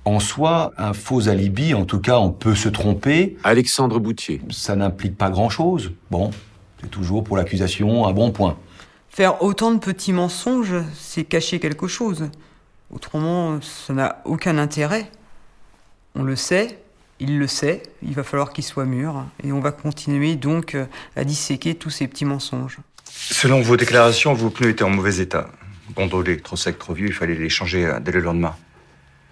Speaker 5: En soi, un faux alibi, en tout cas, on peut se tromper.
Speaker 1: Alexandre Boutier.
Speaker 5: Ça n'implique pas grand-chose. Bon, c'est toujours pour l'accusation un bon point.
Speaker 8: Faire autant de petits mensonges, c'est cacher quelque chose. Autrement, ça n'a aucun intérêt. On le sait, il le sait, il va falloir qu'il soit mûr, et on va continuer donc à disséquer tous ces petits mensonges.
Speaker 2: Selon vos déclarations, vos pneus étaient en mauvais état. Gondolés, trop secs, trop vieux, il fallait les changer euh, dès le lendemain.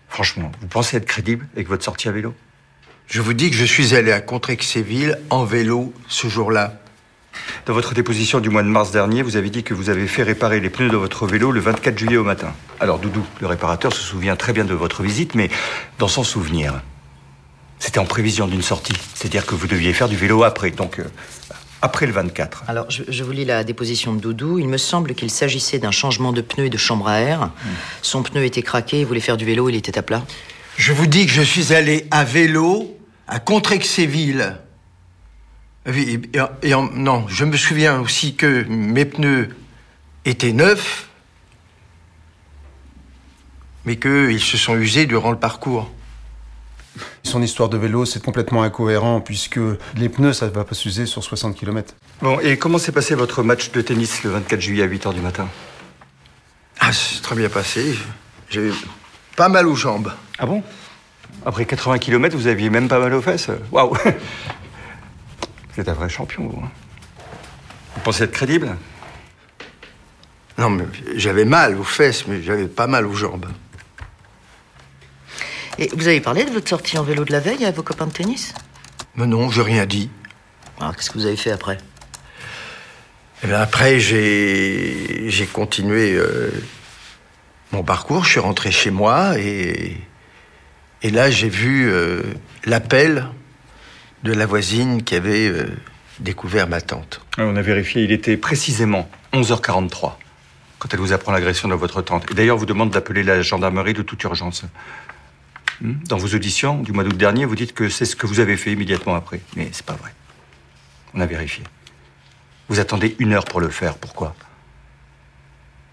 Speaker 2: Franchement, vous pensez être crédible avec votre sortie à vélo?
Speaker 3: Je vous dis que je suis allé à Contrexéville en vélo ce jour-là.
Speaker 2: Dans votre déposition du mois de mars dernier, vous avez dit que vous avez fait réparer les pneus de votre vélo le 24 juillet au matin. Alors, Doudou, le réparateur se souvient très bien de votre visite, mais dans son souvenir, C'était en prévision d'une sortie. C'est-à-dire que vous deviez faire du vélo après, donc euh, après le 24.
Speaker 7: Alors, je, je, vous lis la déposition de Doudou. Il me semble qu'il s'agissait d'un changement de pneu et de chambre à air. Son pneu était craqué, il voulait faire du vélo, il était à plat.
Speaker 3: Je vous dis que je suis allé à vélo à Contrexéville. Et, et en- non, je me souviens aussi que mes pneus étaient neufs, mais qu'ils se sont usés durant le parcours.
Speaker 4: Son histoire de vélo, c'est complètement incohérent puisque les pneus, ça ne va pas s'user sur 60 km.
Speaker 2: Bon, et comment s'est passé votre match de tennis le 24 juillet à 8h du matin?
Speaker 3: Ah, c'est très bien passé. J'ai pas mal aux jambes.
Speaker 2: Ah bon? Après 80 km, vous aviez même pas mal aux fesses Waouh Vous êtes un vrai champion, vous. hein. Vous pensez être crédible?
Speaker 3: Non, mais j'avais mal aux fesses, mais j'avais pas mal aux jambes.
Speaker 7: Et vous avez parlé de votre sortie en vélo de la veille à vos copains de tennis
Speaker 3: Mais non, j'ai rien dit.
Speaker 7: Alors, qu'est-ce que vous avez fait après
Speaker 3: Et bien après, j'ai j'ai continué euh, mon parcours. Je suis rentré chez moi et, et là, j'ai vu euh, l'appel de la voisine qui avait euh, découvert ma tante.
Speaker 2: Ouais, On a vérifié, il était précisément 11h43 quand elle vous apprend l'agression de votre tante. Et d'ailleurs, vous demande d'appeler la gendarmerie de toute urgence. Hmm Dans vos auditions du mois d'août dernier, vous dites que c'est ce que vous avez fait immédiatement après. Mais c'est pas vrai. On a vérifié. Vous attendez une heure pour le faire. Pourquoi?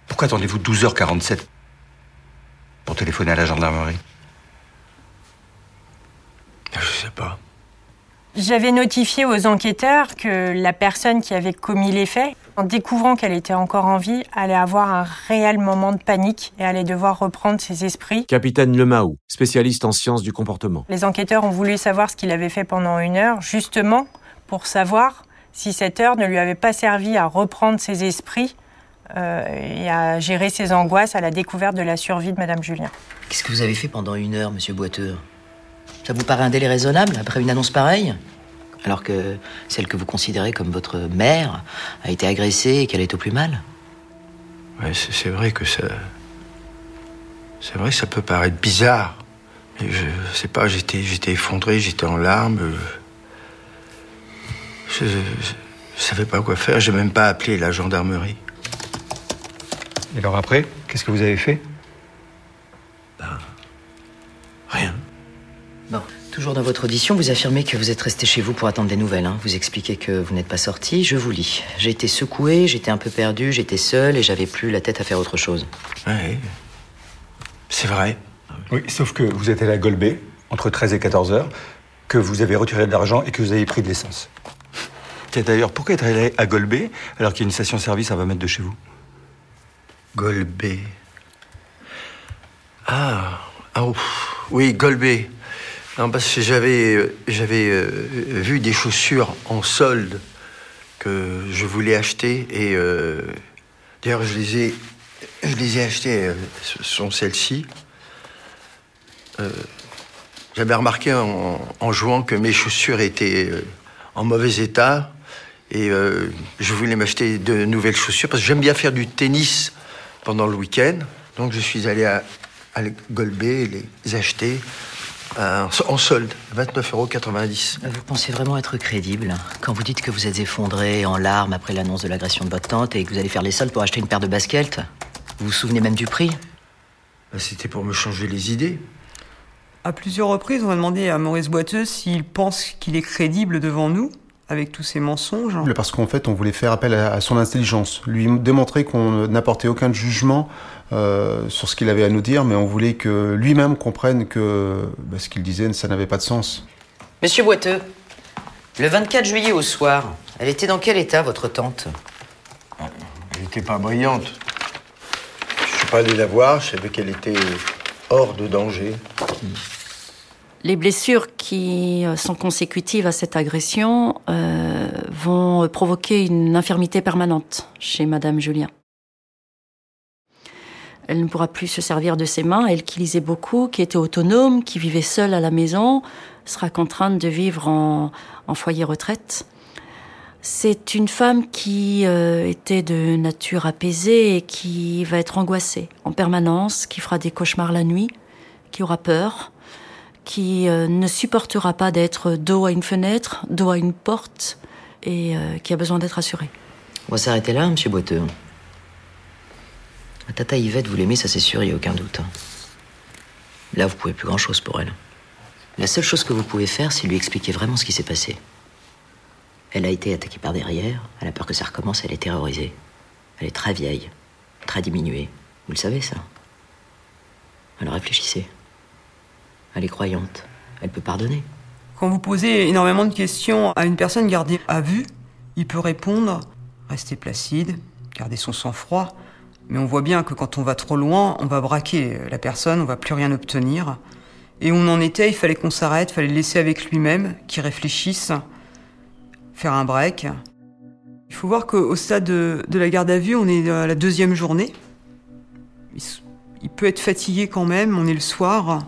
Speaker 2: Pourquoi attendez-vous 12h47 pour téléphoner à la gendarmerie?
Speaker 3: Je sais pas.
Speaker 9: J'avais notifié aux enquêteurs que la personne qui avait commis les faits, en découvrant qu'elle était encore en vie, allait avoir un réel moment de panique et allait devoir reprendre ses esprits.
Speaker 1: Capitaine Lemaou, spécialiste en sciences du comportement.
Speaker 9: Les enquêteurs ont voulu savoir ce qu'il avait fait pendant une heure, justement pour savoir si cette heure ne lui avait pas servi à reprendre ses esprits euh, et à gérer ses angoisses à la découverte de la survie de Madame Julien.
Speaker 7: Qu'est-ce que vous avez fait pendant une heure, monsieur Boiteux? Ça vous paraît un délai raisonnable après une annonce pareille? Alors que celle que vous considérez comme votre mère a été agressée et qu'elle est au plus mal
Speaker 3: Ouais, c'est vrai que ça. C'est vrai que ça peut paraître bizarre. Mais je sais pas, j'étais, j'étais effondré, j'étais en larmes. Je, je, je savais pas quoi faire, j'ai même pas appelé la gendarmerie.
Speaker 2: Et alors après, qu'est-ce que vous avez fait?
Speaker 3: Rien.
Speaker 7: Bon, toujours dans votre audition, vous affirmez que vous êtes resté chez vous pour attendre des nouvelles. hein. Vous expliquez que vous n'êtes pas sorti. Je vous lis. J'ai été secoué, j'étais un peu perdu, j'étais seul et j'avais plus la tête à faire autre chose.
Speaker 3: Ouais. C'est vrai.
Speaker 2: Oui, sauf que vous êtes allé à Golbet, entre 13 et 14 heures, que vous avez retiré de l'argent et que vous avez pris de l'essence. Tiens, d'ailleurs, pourquoi être allé à Golbet alors qu'il y a une station-service à 20 mètres de chez vous?
Speaker 3: Golbet. Ah, ah ouf. oui, Golbet. Non, parce que j'avais, euh, j'avais euh, vu des chaussures en solde que je voulais acheter et euh, d'ailleurs je les ai, achetées. Ce sont celles-ci. J'avais remarqué en, jouant que mes chaussures étaient en mauvais état et je voulais m'acheter de nouvelles chaussures parce que j'aime bien faire du tennis pendant le week-end. Donc je suis allé à, à les acheter euh, en solde, 29,90 euros.
Speaker 7: Vous pensez vraiment être crédible quand vous dites que vous êtes effondré en larmes après l'annonce de l'agression de votre tante et que vous allez faire les soldes pour acheter une paire de baskets? Vous vous souvenez même du prix?
Speaker 3: Ben, C'était pour me changer les idées.
Speaker 8: À plusieurs reprises, on a demandé à Maurice Boiteux s'il pense qu'il est crédible devant nous, avec tous ces mensonges.
Speaker 4: Parce qu'en fait, on voulait faire appel à son intelligence, lui démontrer qu'on n'apportait aucun jugement euh, sur ce qu'il avait à nous dire, mais on voulait que lui-même comprenne que bah, ce qu'il disait, ça n'avait pas de sens.
Speaker 7: Monsieur Boiteux, le 24 juillet au soir, elle était dans quel état, votre tante?
Speaker 3: Elle n'était pas brillante. Je suis pas allé la voir, je savais qu'elle était hors de danger.
Speaker 6: Les blessures qui euh, sont consécutives à cette agression euh, vont provoquer une infirmité permanente chez Madame Julien. Elle ne pourra plus se servir de ses mains. Elle qui lisait beaucoup, qui était autonome, qui vivait seule à la maison, sera contrainte de vivre en, foyer retraite. C'est une femme qui euh, était de nature apaisée et qui va être angoissée en permanence, qui fera des cauchemars la nuit, qui aura peur, qui euh, ne supportera pas d'être dos à une fenêtre, dos à une porte, et euh, qui a besoin d'être assuré.
Speaker 7: On va s'arrêter là, monsieur Boiteux. Tata Yvette, vous l'aimez, ça c'est sûr, il n'y a aucun doute. Là, vous pouvez plus grand-chose pour elle. La seule chose que vous pouvez faire, c'est lui expliquer vraiment ce qui s'est passé. Elle a été attaquée par derrière, elle a peur que ça recommence, elle est terrorisée. Elle est très vieille, très diminuée. Vous le savez, ça Alors réfléchissez. Elle est croyante, elle peut pardonner.
Speaker 8: Quand vous posez énormément de questions à une personne gardée à vue, il peut répondre, rester placide, garder son sang-froid, mais on voit bien que quand on va trop loin, on va braquer la personne, on va plus rien obtenir. Et on en était, il fallait qu'on s'arrête, il fallait le laisser avec lui-même, qu'il réfléchisse, faire un break. Il faut voir qu'au stade de, la garde à vue, on est la deuxième journée. Il, il peut être fatigué quand même, on est le soir.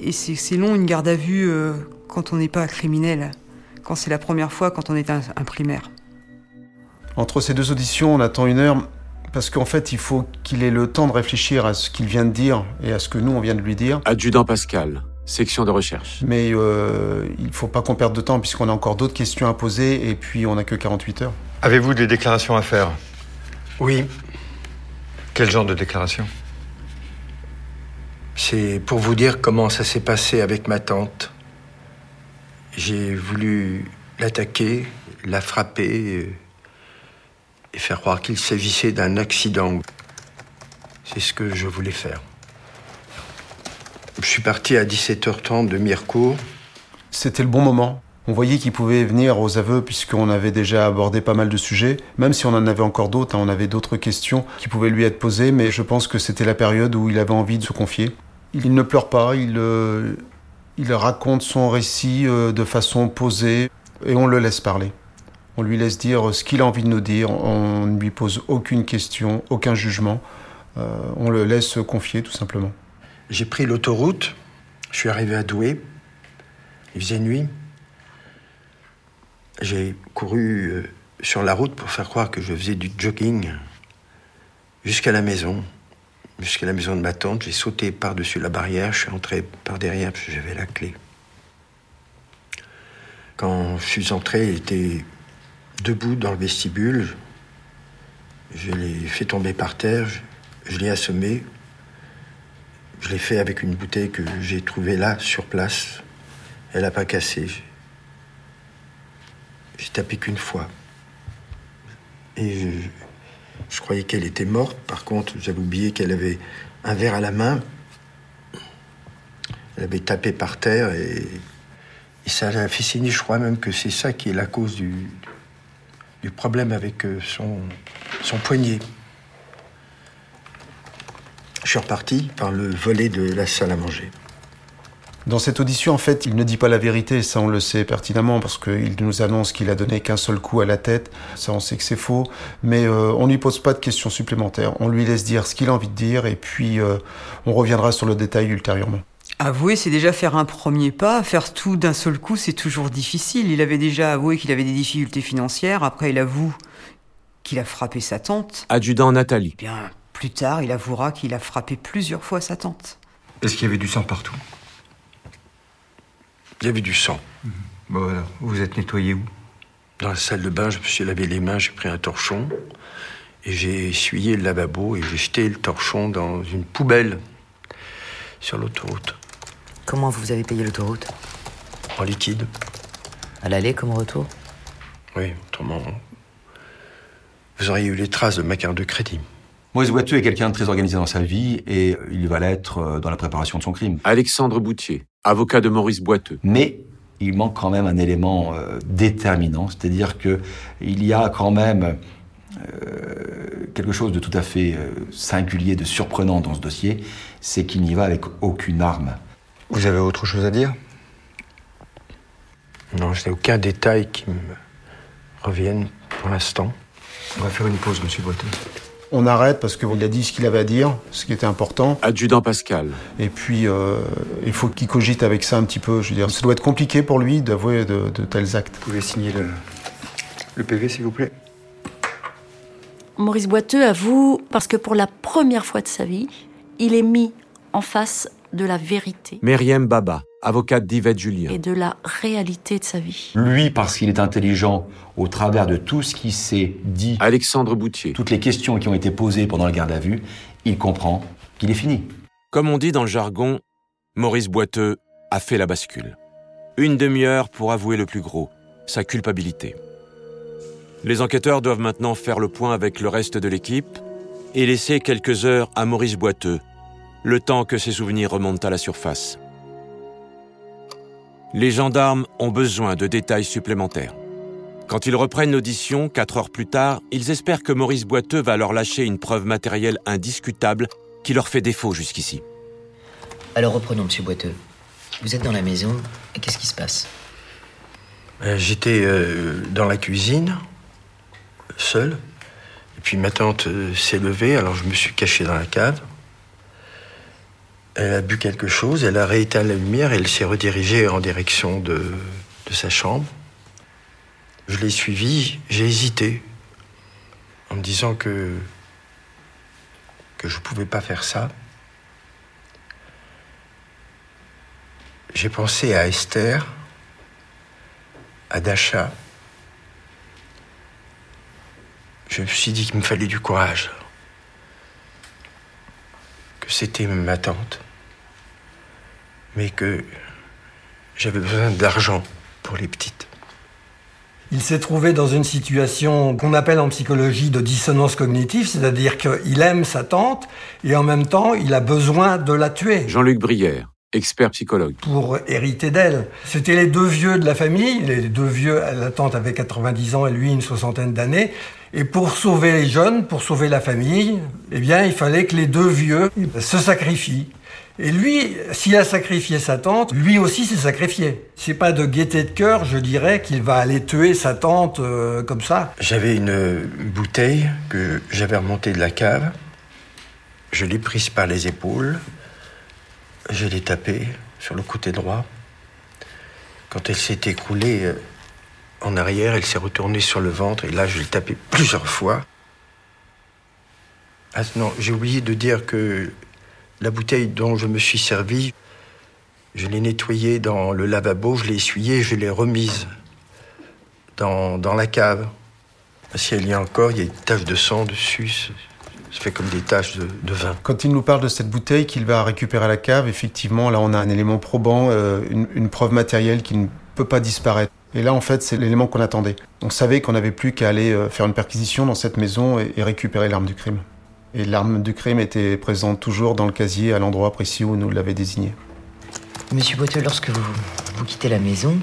Speaker 8: Et c'est long une garde à vue euh, quand on n'est pas criminel, quand c'est la première fois, quand on est un, un primaire.
Speaker 4: Entre ces deux auditions, on attend une heure parce qu'en fait, il faut qu'il ait le temps de réfléchir à ce qu'il vient de dire et à ce que nous, on vient de lui dire.
Speaker 1: Adjudant Pascal, section de recherche.
Speaker 4: Mais euh, il ne faut pas qu'on perde de temps puisqu'on a encore d'autres questions à poser et puis on n'a que 48 heures.
Speaker 2: Avez-vous des déclarations à faire?
Speaker 3: Oui.
Speaker 2: Quel genre de déclaration?
Speaker 3: C'est pour vous dire comment ça s'est passé avec ma tante. J'ai voulu l'attaquer, la frapper et faire croire qu'il s'agissait d'un accident. C'est ce que je voulais faire. Je suis parti à 17h30 de Mirecourt.
Speaker 4: C'était le bon moment. On voyait qu'il pouvait venir aux aveux puisqu'on avait déjà abordé pas mal de sujets. Même si on en avait encore d'autres, hein, on avait d'autres questions qui pouvaient lui être posées, mais je pense que c'était la période où il avait envie de se confier. Il ne pleure pas, il, euh, il raconte son récit euh, de façon posée et on le laisse parler. On lui laisse dire ce qu'il a envie de nous dire, on ne lui pose aucune question, aucun jugement. Euh, on le laisse se confier tout simplement.
Speaker 3: J'ai pris l'autoroute, je suis arrivé à Douai, il faisait nuit. J'ai couru euh, sur la route pour faire croire que je faisais du jogging jusqu'à la maison, jusqu'à la maison de ma tante. J'ai sauté par-dessus la barrière, je suis entré par derrière parce que j'avais la clé. Quand je suis entré, il était debout dans le vestibule. Je l'ai fait tomber par terre, je, l'ai assommé. Je l'ai fait avec une bouteille que j'ai trouvée là, sur place. Elle n'a pas cassé. J'ai tapé qu'une fois. Et je, croyais qu'elle était morte. Par contre, j'avais oublié qu'elle avait un verre à la main. Elle avait tapé par terre et, et ça l'a fait signer, je crois même que c'est ça qui est la cause du, du problème avec euh, son, son poignet. Je suis reparti par le volet de la salle à manger.
Speaker 4: Dans cette audition, en fait, il ne dit pas la vérité, ça on le sait pertinemment, parce qu'il nous annonce qu'il a donné qu'un seul coup à la tête, ça on sait que c'est faux, mais euh, on ne lui pose pas de questions supplémentaires, on lui laisse dire ce qu'il a envie de dire, et puis euh, on reviendra sur le détail ultérieurement.
Speaker 8: Avouer, c'est déjà faire un premier pas. Faire tout d'un seul coup, c'est toujours difficile. Il avait déjà avoué qu'il avait des difficultés financières. Après, il avoue qu'il a frappé sa tante.
Speaker 1: Adjudant Nathalie.
Speaker 8: Bien, plus tard, il avouera qu'il a frappé plusieurs fois sa tante.
Speaker 2: Est-ce qu'il y avait du sang partout?
Speaker 3: Il y avait du sang.
Speaker 2: Mmh. Bon, voilà. Vous vous êtes nettoyé où?
Speaker 3: Dans la salle de bain, je me suis lavé les mains, j'ai pris un torchon. Et j'ai essuyé le lavabo et j'ai jeté le torchon dans une poubelle sur l'autoroute.
Speaker 7: Comment vous avez payé l'autoroute
Speaker 3: En liquide.
Speaker 7: À l'aller comme au retour
Speaker 3: Oui, autrement. Vous auriez eu les traces de ma carte de crédit.
Speaker 5: Maurice Boiteux est quelqu'un de très organisé dans sa vie et il va l'être dans la préparation de son crime.
Speaker 1: Alexandre Boutier, avocat de Maurice Boiteux.
Speaker 5: Mais il manque quand même un élément euh, déterminant, c'est-à-dire que il y a quand même euh, quelque chose de tout à fait euh, singulier, de surprenant dans ce dossier, c'est qu'il n'y va avec aucune arme.
Speaker 2: Vous avez autre chose à dire?
Speaker 3: Non, je n'ai aucun détail qui me revienne pour l'instant.
Speaker 2: On va faire une pause, monsieur Boiteux.
Speaker 4: On arrête parce qu'il a dit ce qu'il avait à dire, ce qui était important.
Speaker 1: Adjudant Pascal.
Speaker 4: Et puis, euh, il faut qu'il cogite avec ça un petit peu. Je veux dire, ça doit être compliqué pour lui d'avouer de, de, tels actes.
Speaker 2: Vous pouvez signer le, le PV, s'il vous plaît
Speaker 6: Maurice Boiteux avoue parce que pour la première fois de sa vie, il est mis en face de la vérité.
Speaker 1: Myriam Baba, avocate d'Yvette Julien.
Speaker 6: Et de la réalité de sa vie.
Speaker 5: Lui, parce qu'il est intelligent, au travers de tout ce qui s'est dit,
Speaker 1: Alexandre Boutier.
Speaker 5: toutes les questions qui ont été posées pendant le garde à vue, il comprend qu'il est fini.
Speaker 1: Comme on dit dans le jargon, Maurice Boiteux a fait la bascule. Une demi-heure pour avouer le plus gros, sa culpabilité. Les enquêteurs doivent maintenant faire le point avec le reste de l'équipe et laisser quelques heures à Maurice Boiteux, le temps que ses souvenirs remontent à la surface. Les gendarmes ont besoin de détails supplémentaires. Quand ils reprennent l'audition, quatre heures plus tard, ils espèrent que Maurice Boiteux va leur lâcher une preuve matérielle indiscutable qui leur fait défaut jusqu'ici.
Speaker 7: Alors reprenons, monsieur Boiteux. Vous êtes dans la maison, et qu'est-ce qui se passe?
Speaker 3: Euh, J'étais euh, dans la cuisine, seul. Et puis ma tante euh, s'est levée, alors je me suis caché dans la cave. Elle a bu quelque chose, elle a rééteint la lumière et elle s'est redirigée en direction de, sa chambre. Je l'ai suivie, j'ai hésité, en me disant que, que je ne pouvais pas faire ça. J'ai pensé à Esther, à Dasha. Je me suis dit qu'il me fallait du courage. Que c'était ma tante. Mais que j'avais besoin d'argent pour les petites.
Speaker 10: Il s'est trouvé dans une situation qu'on appelle en psychologie de dissonance cognitive, c'est-à-dire qu'il aime sa tante et en même temps il a besoin de la tuer
Speaker 1: Jean-Luc Brière, expert psychologue.
Speaker 10: pour hériter d'elle. C'était les deux vieux de la famille, les deux vieux, la tante avait 90 ans et lui une soixantaine d'années. Et pour sauver les jeunes, pour sauver la famille, eh bien il fallait que les deux vieux se sacrifient. Et lui, s'il a sacrifié sa tante, lui aussi s'est sacrifié. C'est pas de gaieté de cœur, je dirais, qu'il va aller tuer sa tante euh, comme ça.
Speaker 3: J'avais une bouteille que j'avais remontée de la cave. Je l'ai prise par les épaules. Je l'ai tapée sur le côté droit. Quand elle s'est écroulée euh, en arrière, elle s'est retournée sur le ventre et là, je l'ai tapée plusieurs fois. Ah non, j'ai oublié de dire que la bouteille dont je me suis servi, je l'ai nettoyée dans le lavabo, je l'ai essuyée, je l'ai remise dans, dans la cave. Si elle y est encore, il y a des taches de sang dessus. Ça fait comme des taches de, vin.
Speaker 4: Quand il nous parle de cette bouteille qu'il va récupérer à la cave, effectivement, là, on a un élément probant, euh, une, une preuve matérielle qui ne peut pas disparaître. Et là, en fait, c'est l'élément qu'on attendait. On savait qu'on n'avait plus qu'à aller euh, faire une perquisition dans cette maison et récupérer l'arme du crime. Et l'arme du crime était présente toujours dans le casier à l'endroit précis où nous l'avait désigné.
Speaker 7: Monsieur Boiteux, lorsque vous, vous quittez la maison,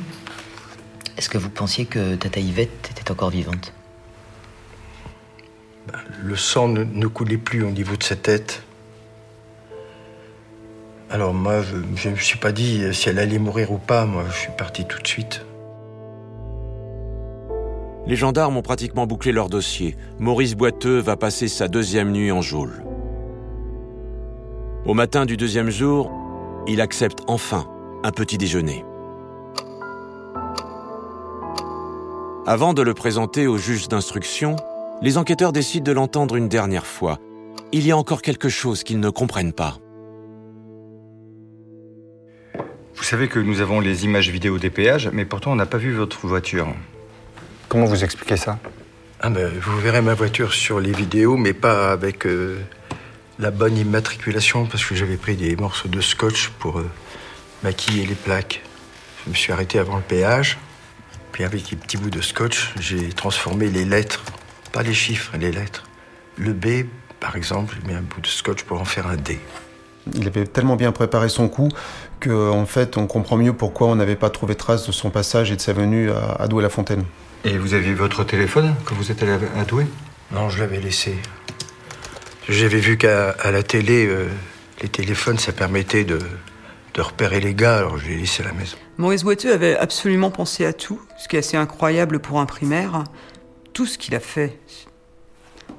Speaker 7: est-ce que vous pensiez que Tata Yvette était encore vivante?
Speaker 3: Le sang ne, ne coulait plus au niveau de sa tête. Alors moi, je ne me suis pas dit si elle allait mourir ou pas. Moi, je suis parti tout de suite.
Speaker 1: Les gendarmes ont pratiquement bouclé leur dossier. Maurice Boiteux va passer sa deuxième nuit en geôle. Au matin du deuxième jour, il accepte enfin un petit déjeuner. Avant de le présenter au juge d'instruction, les enquêteurs décident de l'entendre une dernière fois. Il y a encore quelque chose qu'ils ne comprennent pas.
Speaker 2: Vous savez que nous avons les images vidéo des péages, mais pourtant on n'a pas vu votre voiture. Comment vous expliquez ça?
Speaker 3: Ah ben, vous verrez ma voiture sur les vidéos, mais pas avec euh, la bonne immatriculation, parce que j'avais pris des morceaux de scotch pour euh, maquiller les plaques. Je me suis arrêté avant le péage, puis avec des petits bouts de scotch, j'ai transformé les lettres, pas les chiffres, les lettres. Le B, par exemple, j'ai mis un bout de scotch pour en faire un D.
Speaker 4: Il avait tellement bien préparé son coup qu'en en fait, on comprend mieux pourquoi on n'avait pas trouvé trace de son passage et de sa venue à, à Douai-la-Fontaine.
Speaker 2: Et vous aviez votre téléphone quand vous êtes allé à Douai?
Speaker 3: Non, je l'avais laissé. J'avais vu qu'à à la télé, euh, les téléphones, ça permettait de, de repérer les gars, alors je l'ai laissé à la maison.
Speaker 8: Maurice Boiteux avait absolument pensé à tout, ce qui est assez incroyable pour un primaire. Tout ce qu'il a fait,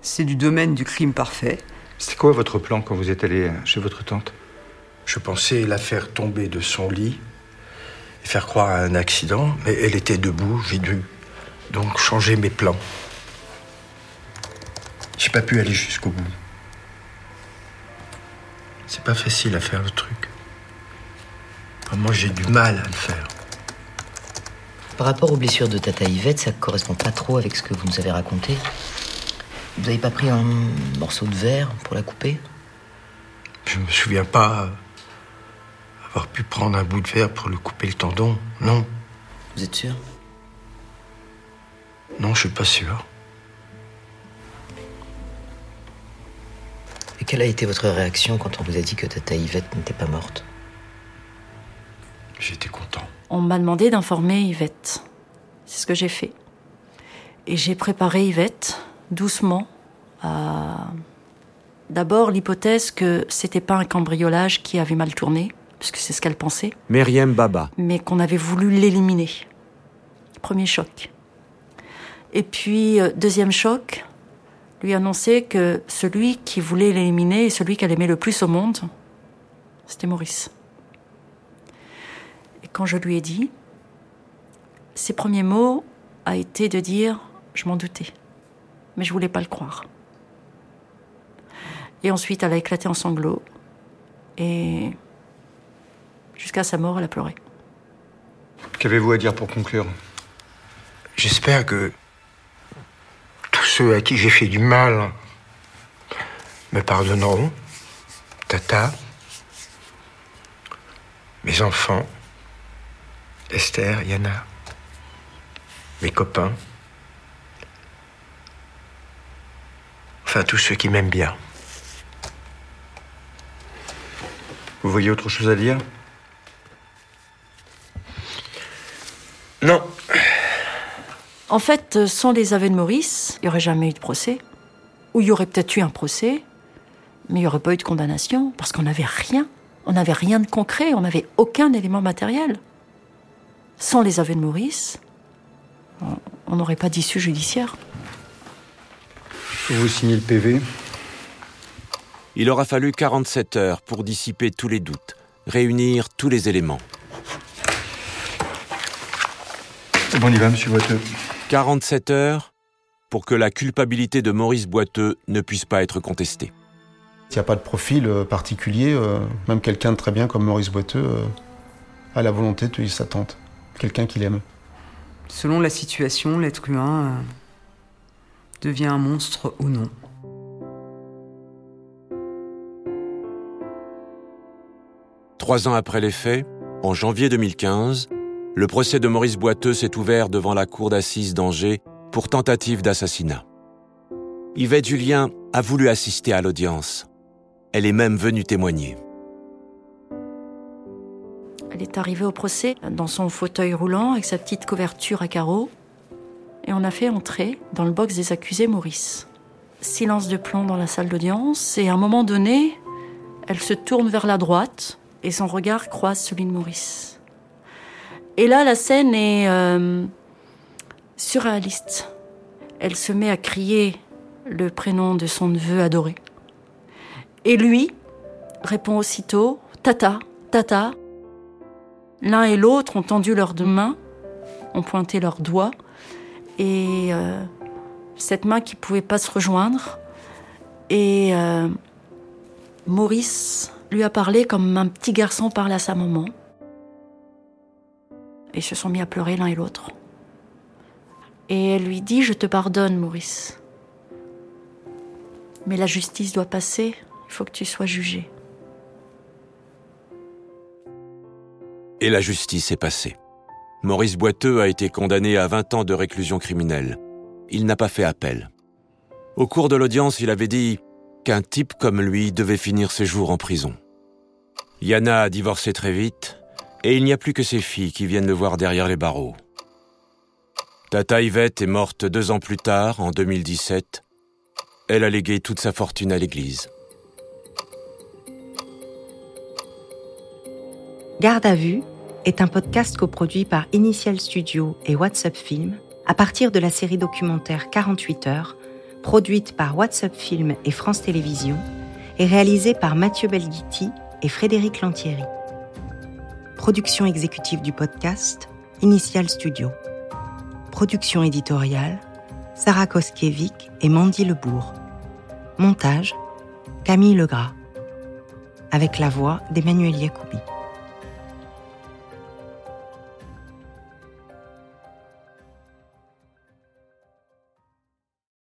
Speaker 8: c'est du domaine du crime parfait.
Speaker 2: C'était quoi votre plan quand vous êtes allé chez votre tante?
Speaker 3: Je pensais la faire tomber de son lit et faire croire à un accident, mais elle était debout, j'ai dû donc changer mes plans. J'ai pas pu aller jusqu'au bout. C'est pas facile à faire le truc. Moi, j'ai du mal à le faire.
Speaker 7: Par rapport aux blessures de Tata Yvette, ça correspond pas trop avec ce que vous nous avez raconté. Vous n'avez pas pris un morceau de verre pour la couper?
Speaker 3: Je me souviens pas avoir pu prendre un bout de verre pour lui couper le tendon. Non.
Speaker 7: Vous êtes sûr?
Speaker 3: Non, je suis pas sûr.
Speaker 7: Et quelle a été votre réaction quand on vous a dit que Tata Yvette n'était pas morte?
Speaker 3: J'étais content.
Speaker 6: On m'a demandé d'informer Yvette. C'est ce que j'ai fait. Et j'ai préparé Yvette doucement à d'abord l'hypothèse que c'était pas un cambriolage qui avait mal tourné, puisque c'est ce qu'elle pensait,
Speaker 1: Meriem Baba.
Speaker 6: mais qu'on avait voulu l'éliminer. Premier choc. Et puis, euh, deuxième choc, lui annoncer que celui qui voulait l'éliminer et celui qu'elle aimait le plus au monde, c'était Maurice. Et quand je lui ai dit, ses premiers mots a été de dire je m'en doutais, mais je voulais pas le croire. Et ensuite, elle a éclaté en sanglots et jusqu'à sa mort, elle a pleuré.
Speaker 2: Qu'avez-vous à dire pour conclure?
Speaker 3: J'espère que ceux à qui j'ai fait du mal me pardonneront. Tata, mes enfants, Esther, Yana, mes copains, enfin tous ceux qui m'aiment bien.
Speaker 2: Vous voyez autre chose à dire?
Speaker 3: Non,
Speaker 6: En fait, euh, sans les aveux de Maurice, il n'y aurait jamais eu de procès. Ou il y aurait peut-être eu un procès, mais il n'y aurait pas eu de condamnation, parce qu'on n'avait rien. On n'avait rien de concret, on n'avait aucun élément matériel. Sans les aveux de Maurice, on- on n'aurait pas d'issue judiciaire.
Speaker 2: Vous signez le PV
Speaker 1: Il aura fallu 47 heures pour dissiper tous les doutes, réunir tous les éléments.
Speaker 2: Bon, on y va, monsieur Boiteux.
Speaker 1: 47 heures pour que la culpabilité de Maurice Boiteux ne puisse pas être contestée.
Speaker 4: Il n'y a pas de profil euh, particulier, euh, même quelqu'un de très bien comme Maurice Boiteux euh, a la volonté de tuer sa tante. Quelqu'un qu'il aime.
Speaker 8: Selon la situation, l'être humain euh, devient un monstre ou non.
Speaker 1: Trois ans après les faits, en janvier 2015, le procès de Maurice Boiteux s'est ouvert devant la cour d'assises d'Angers pour tentative d'assassinat. Yvette Julien a voulu assister à l'audience. Elle est même venue témoigner.
Speaker 6: Elle est arrivée au procès dans son fauteuil roulant avec sa petite couverture à carreaux. Et on a fait entrer dans le box des accusés Maurice. Silence de plomb dans la salle d'audience. Et à un moment donné, elle se tourne vers la droite et son regard croise celui de Maurice. Et là, la scène est euh, surréaliste. Elle se met à crier le prénom de son neveu adoré. Et lui répond aussitôt Tata, Tata. L'un et l'autre ont tendu leurs deux mains, ont pointé leurs doigts, et euh, cette main qui pouvait pas se rejoindre. Et euh, Maurice lui a parlé comme un petit garçon parle à sa maman. Et se sont mis à pleurer l'un et l'autre. Et elle lui dit Je te pardonne, Maurice. Mais la justice doit passer, il faut que tu sois jugé.
Speaker 1: Et la justice est passée. Maurice Boiteux a été condamné à 20 ans de réclusion criminelle. Il n'a pas fait appel. Au cours de l'audience, il avait dit qu'un type comme lui devait finir ses jours en prison. Yana a divorcé très vite, et il n'y a plus que ses filles qui viennent le voir derrière les barreaux. Tata Yvette est morte deux ans plus tard, en 2017. Elle a légué toute sa fortune à l'église.
Speaker 11: Garde à vue est un podcast coproduit par Initial Studio et WhatsApp Film à partir de la série documentaire 48 heures, produite par WhatsApp Film et France Télévisions et réalisée par Mathieu Belghiti et Frédéric Lantieri. Production exécutive du podcast, Initial Studio. Production éditoriale, Sarah Koskiewicz et Mandy Lebourg. Montage, Camille Legras. Avec la voix d'Emmanuel Yacoubi.